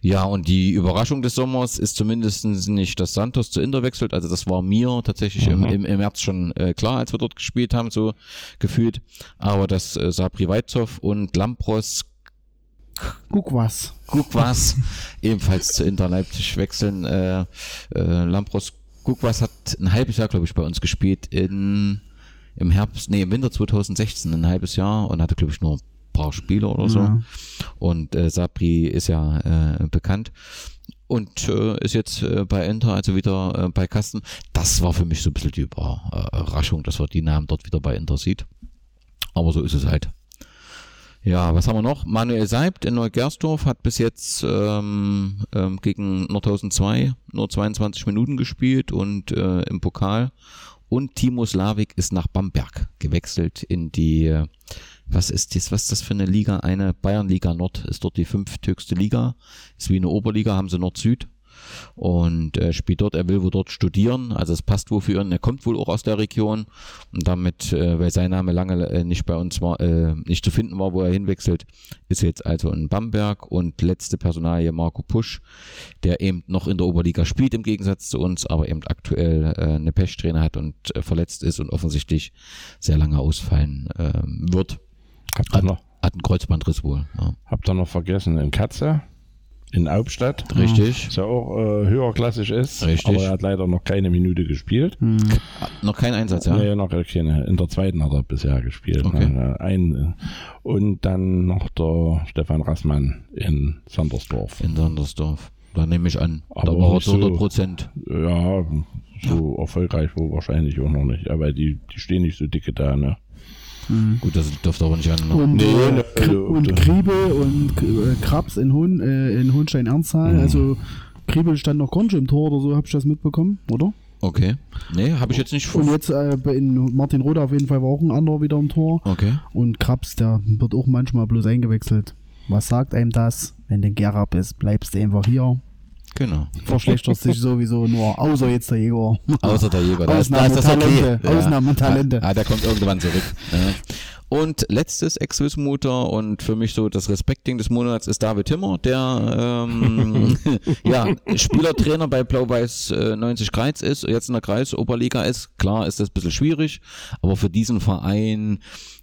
Ja, und die Überraschung des Sommers ist zumindest nicht, dass Santos zu Inter wechselt. Also das war mir tatsächlich im, im, im März schon äh, klar, als wir dort gespielt haben, so gefühlt. Aber dass äh, Sabri Weizhoff und Lampros Guck was. Guck was, ebenfalls zu Inter Leipzig wechseln. Äh, äh, Lampros Gukwas hat ein halbes Jahr, glaube ich, bei uns gespielt in im Herbst, nee, im Winter 2016, ein halbes Jahr und hatte, glaube ich, nur ein paar Spiele oder so. Ja. Und äh, Sabri ist ja äh, bekannt und äh, ist jetzt äh, bei Inter, also wieder äh, bei Kasten. Das war für mich so ein bisschen die Überraschung, dass man die Namen dort wieder bei Inter sieht. Aber so ist es halt. Ja, was haben wir noch? Manuel Seibt in Neugersdorf hat bis jetzt ähm, ähm, gegen Nordhausen 2 nur 22 Minuten gespielt und äh, im Pokal. Und Timo Slavik ist nach Bamberg gewechselt in die, äh, was ist das, was ist das für eine Liga? Eine Bayernliga Nord ist dort die fünfthöchste Liga. Ist wie eine Oberliga, haben sie Nord-Süd und äh, spielt dort. Er will wohl dort studieren, also es passt wohl für ihn. Er kommt wohl auch aus der Region und damit, äh, weil sein Name lange äh, nicht bei uns war, äh, nicht zu finden war, wo er hinwechselt, ist jetzt also in Bamberg und letzte Personalie Marco Pusch, der eben noch in der Oberliga spielt im Gegensatz zu uns, aber eben aktuell äh, eine Pechsträhne hat und äh, verletzt ist und offensichtlich sehr lange ausfallen äh, wird. Noch, Hat einen Kreuzbandriss wohl. Ja. habt ihr noch vergessen, in Katze, in Hauptstadt, Richtig. was ja auch äh, höherklassig ist, Richtig. aber er hat leider noch keine Minute gespielt. Hm. Noch kein Einsatz, ja? Nee, noch keine. In der zweiten hat er bisher gespielt. Okay. Ne? Ein, äh, und dann noch der Stefan Rassmann in Sandersdorf. In Sandersdorf. Da nehme ich an. da Aber war er zu so- 100 Prozent. Ja, so erfolgreich wohl wahrscheinlich auch noch nicht. Aber die, die stehen nicht so dicke da, ne? Gut, das dürfte aber nicht an. Und, Nee, ne, Kri- also, und äh, Kriebe und äh, Krabs in, Hohn, äh, in Hohenstein-Ernstthal. Mhm. Also Kriebe stand noch Konsch im Tor oder so, habe ich das mitbekommen, oder? Okay. Nee, habe ich jetzt nicht Und vor. jetzt äh, in Martin Roda auf jeden Fall war auch ein anderer wieder im Tor. Okay. Und Krabs, der wird auch manchmal bloß eingewechselt. Was sagt einem das? Wenn du Gerab bist, bleibst du einfach hier. Genau. Verschlechterst dich sowieso nur, außer jetzt der Jäger. Außer der Jäger. Da ist, da ist das Ausnahmetalente. okay. Ausnahmetalente. Ja, ja, der kommt irgendwann zurück. Und letztes Ex-Wismuter und für mich so das Respekting des Monats ist David Timmer, der ähm, ja, Spielertrainer bei Blau-Weiß äh, 90 Kreis ist, jetzt in der Kreisoberliga ist. Klar ist das ein bisschen schwierig, aber für diesen Verein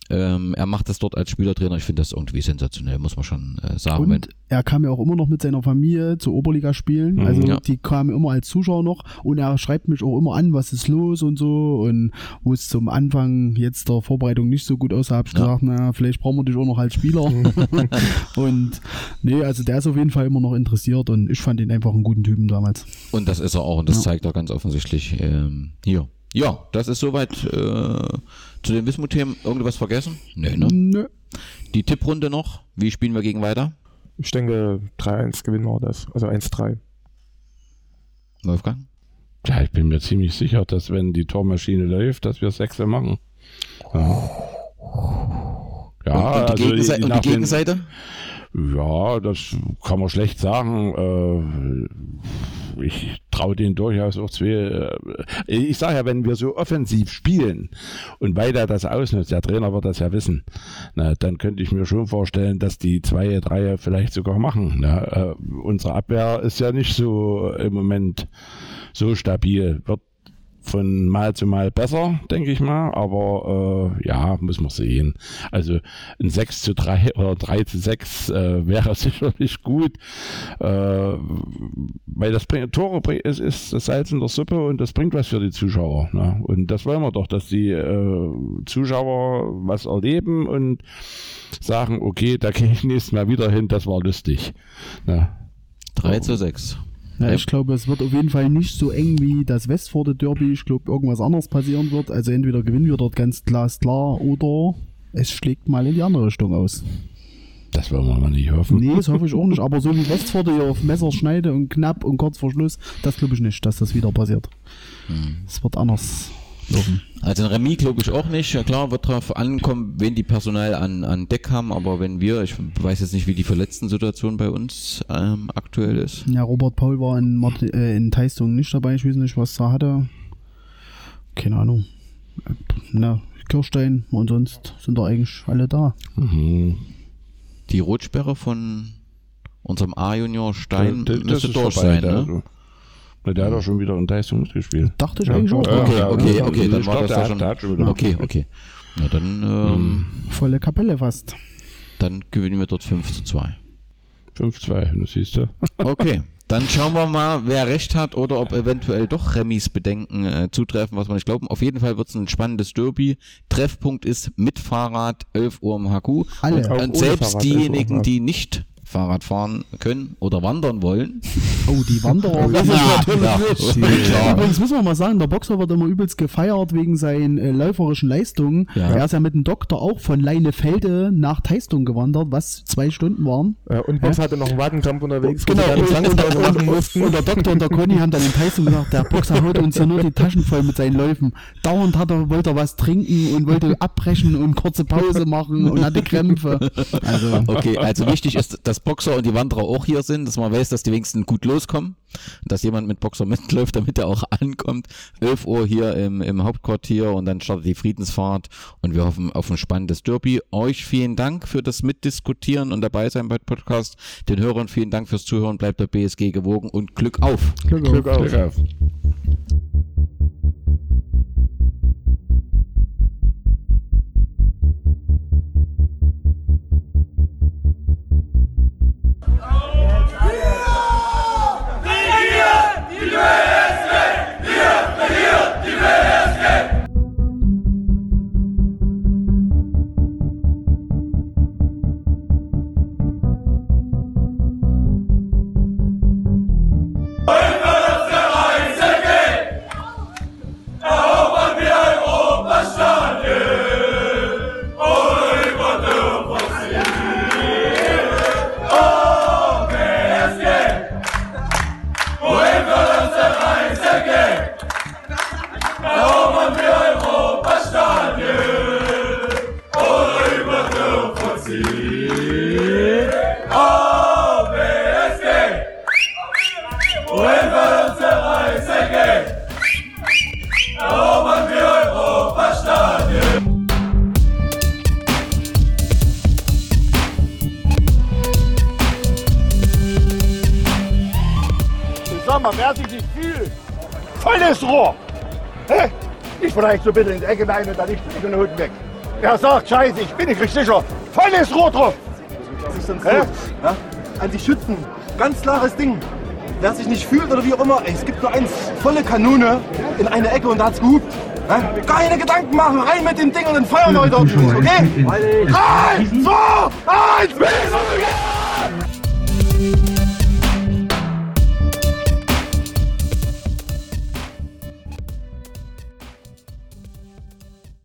ähm, er macht das dort als Spielertrainer. Ich finde das irgendwie sensationell, muss man schon äh, sagen. Und er kam ja auch immer noch mit seiner Familie zur Oberliga spielen. Mhm, Also ja. die kamen immer als Zuschauer noch und er schreibt mich auch immer an, was ist los und so. Und wo es zum Anfang jetzt der Vorbereitung nicht so gut aussah, habe ich Ja. gesagt, na, vielleicht brauchen wir dich auch noch als Spieler. und nee, also der ist auf jeden Fall immer noch interessiert und ich fand ihn einfach einen guten Typen damals. Und das ist er auch und das Ja. zeigt er ganz offensichtlich ähm, hier. Ja, das ist soweit äh, zu den Wismut-Themen. Irgendwas vergessen? Nee, ne? Nö. Die Tipprunde noch. Wie spielen wir gegen weiter? Ich denke, 3-1 gewinnen wir das. Also 1-3. Wolfgang? Ja, ich bin mir ziemlich sicher, dass wenn die Tormaschine läuft, dass wir Sechse machen. Ja, ja und, und, die, also Gegenseite, und die den-? Ja, das kann man schlecht sagen. Äh, ich traue denen durchaus auch zwei. Äh, ich sage ja, wenn wir so offensiv spielen und weiter das ausnutzt, der Trainer wird das ja wissen, na, dann könnte ich mir schon vorstellen, dass die zwei, drei vielleicht sogar machen. Na, äh, unsere Abwehr ist ja nicht so im Moment so stabil. Wird von Mal zu Mal besser, denke ich mal, aber äh, ja, muss man sehen. Also ein 6 zu 3 oder 3 zu 6 äh, wäre sicherlich gut, äh, weil das Tore es ist das Salz in der Suppe und das bringt was für die Zuschauer. Ne? Und das wollen wir doch, dass die äh, Zuschauer was erleben und sagen, okay, da gehe ich nächstes Mal wieder hin, das war lustig. Ne? 3 zu 6. Ja, ich glaube, es wird auf jeden Fall nicht so eng wie das Westforde Derby. Ich glaube, irgendwas anderes passieren wird. Also entweder gewinnen wir dort ganz glasklar oder es schlägt mal in die andere Richtung aus. Das wollen wir mal nicht hoffen. Nee, das hoffe ich auch nicht. Aber so wie Westforde hier auf Messerschneide und knapp und kurz vor Schluss, das glaube ich nicht, dass das wieder passiert. Es wird anders laufen. Also ein Remis glaube ich auch nicht. Ja klar, wird drauf ankommen, wen die Personal an, an Deck haben, aber wenn wir, ich weiß jetzt nicht, wie die Verletzten-Situation bei uns ähm, aktuell ist. Ja, Robert Paul war in, äh, in Teistung nicht dabei. Ich weiß nicht, was er hatte. Keine Ahnung. Na, Kirstein und sonst sind da eigentlich alle da. Mhm. Die Rotsperre von unserem A-Junior Stein Das- das müsste ist durch sein, ne? also- Na, der hat doch schon wieder in Leistung mitgespielt. Dachte ich Ja, eigentlich auch. ja, Okay, okay, okay, ich dann war das ja schon. der hat schon wieder Okay, okay. Na dann, ähm, Volle Kapelle fast. dann gewinnen wir dort 5 zu 2. 5-2, das siehst du. Okay, dann schauen wir mal, wer recht hat oder ob eventuell doch Remis Bedenken äh, zutreffen, was wir nicht glauben. Auf jeden Fall wird es ein spannendes Derby. Treffpunkt ist mit Fahrrad 11 Uhr im HQ. Alle. Und, Auch und selbst Fahrrad 11 Uhr, diejenigen, die nicht Fahrrad fahren können oder wandern wollen. Oh, die Wanderer. Ja, ja, klar. Übrigens müssen wir mal sagen, der Boxer wird immer übelst gefeiert wegen seinen äh, läuferischen Leistungen. Ja. Er ist ja mit dem Doktor auch von Leinefelde nach Teistung gewandert, was zwei Stunden waren. Und Box hatte noch einen Wadenkampf unterwegs, Genau, und, dann und, und, mussten. und der Doktor und der Conny haben dann in Teistung gesagt, der Boxer haut uns hier nur die Taschen voll mit seinen Läufen. Dauernd hat er, wollte er was trinken und wollte abbrechen und kurze Pause machen und hatte Krämpfe. Also, Okay, also wichtig ist, dass Boxer und die Wanderer auch hier sind, dass man weiß, dass die wenigsten gut loskommen, dass jemand mit Boxer mitläuft, damit er auch ankommt. 11 Uhr hier im, im Hauptquartier und dann startet die Friedensfahrt und wir hoffen auf ein spannendes Derby. Euch vielen Dank für das Mitdiskutieren und dabei sein bei Podcast. Den Hörern vielen Dank fürs Zuhören, bleibt der BSG gewogen und Glück auf. Glück auf. Glück auf. Glück auf. Rohr. Hä? Ich vielleicht so bitte in die Ecke rein und dann ich und Hut weg. Er sagt, scheiße, ich bin nicht richtig sicher. Volles Rohr drauf. Das ist sonst. Ja? An die Schützen. Ganz klares Ding. Wer sich nicht fühlt oder wie auch immer, ey, es gibt nur eins, volle Kanone in eine Ecke und da hat's gehupt. Ja? Keine Gedanken machen, rein mit dem Ding und dann feuern wir heute okay? Drei, zwei, eins,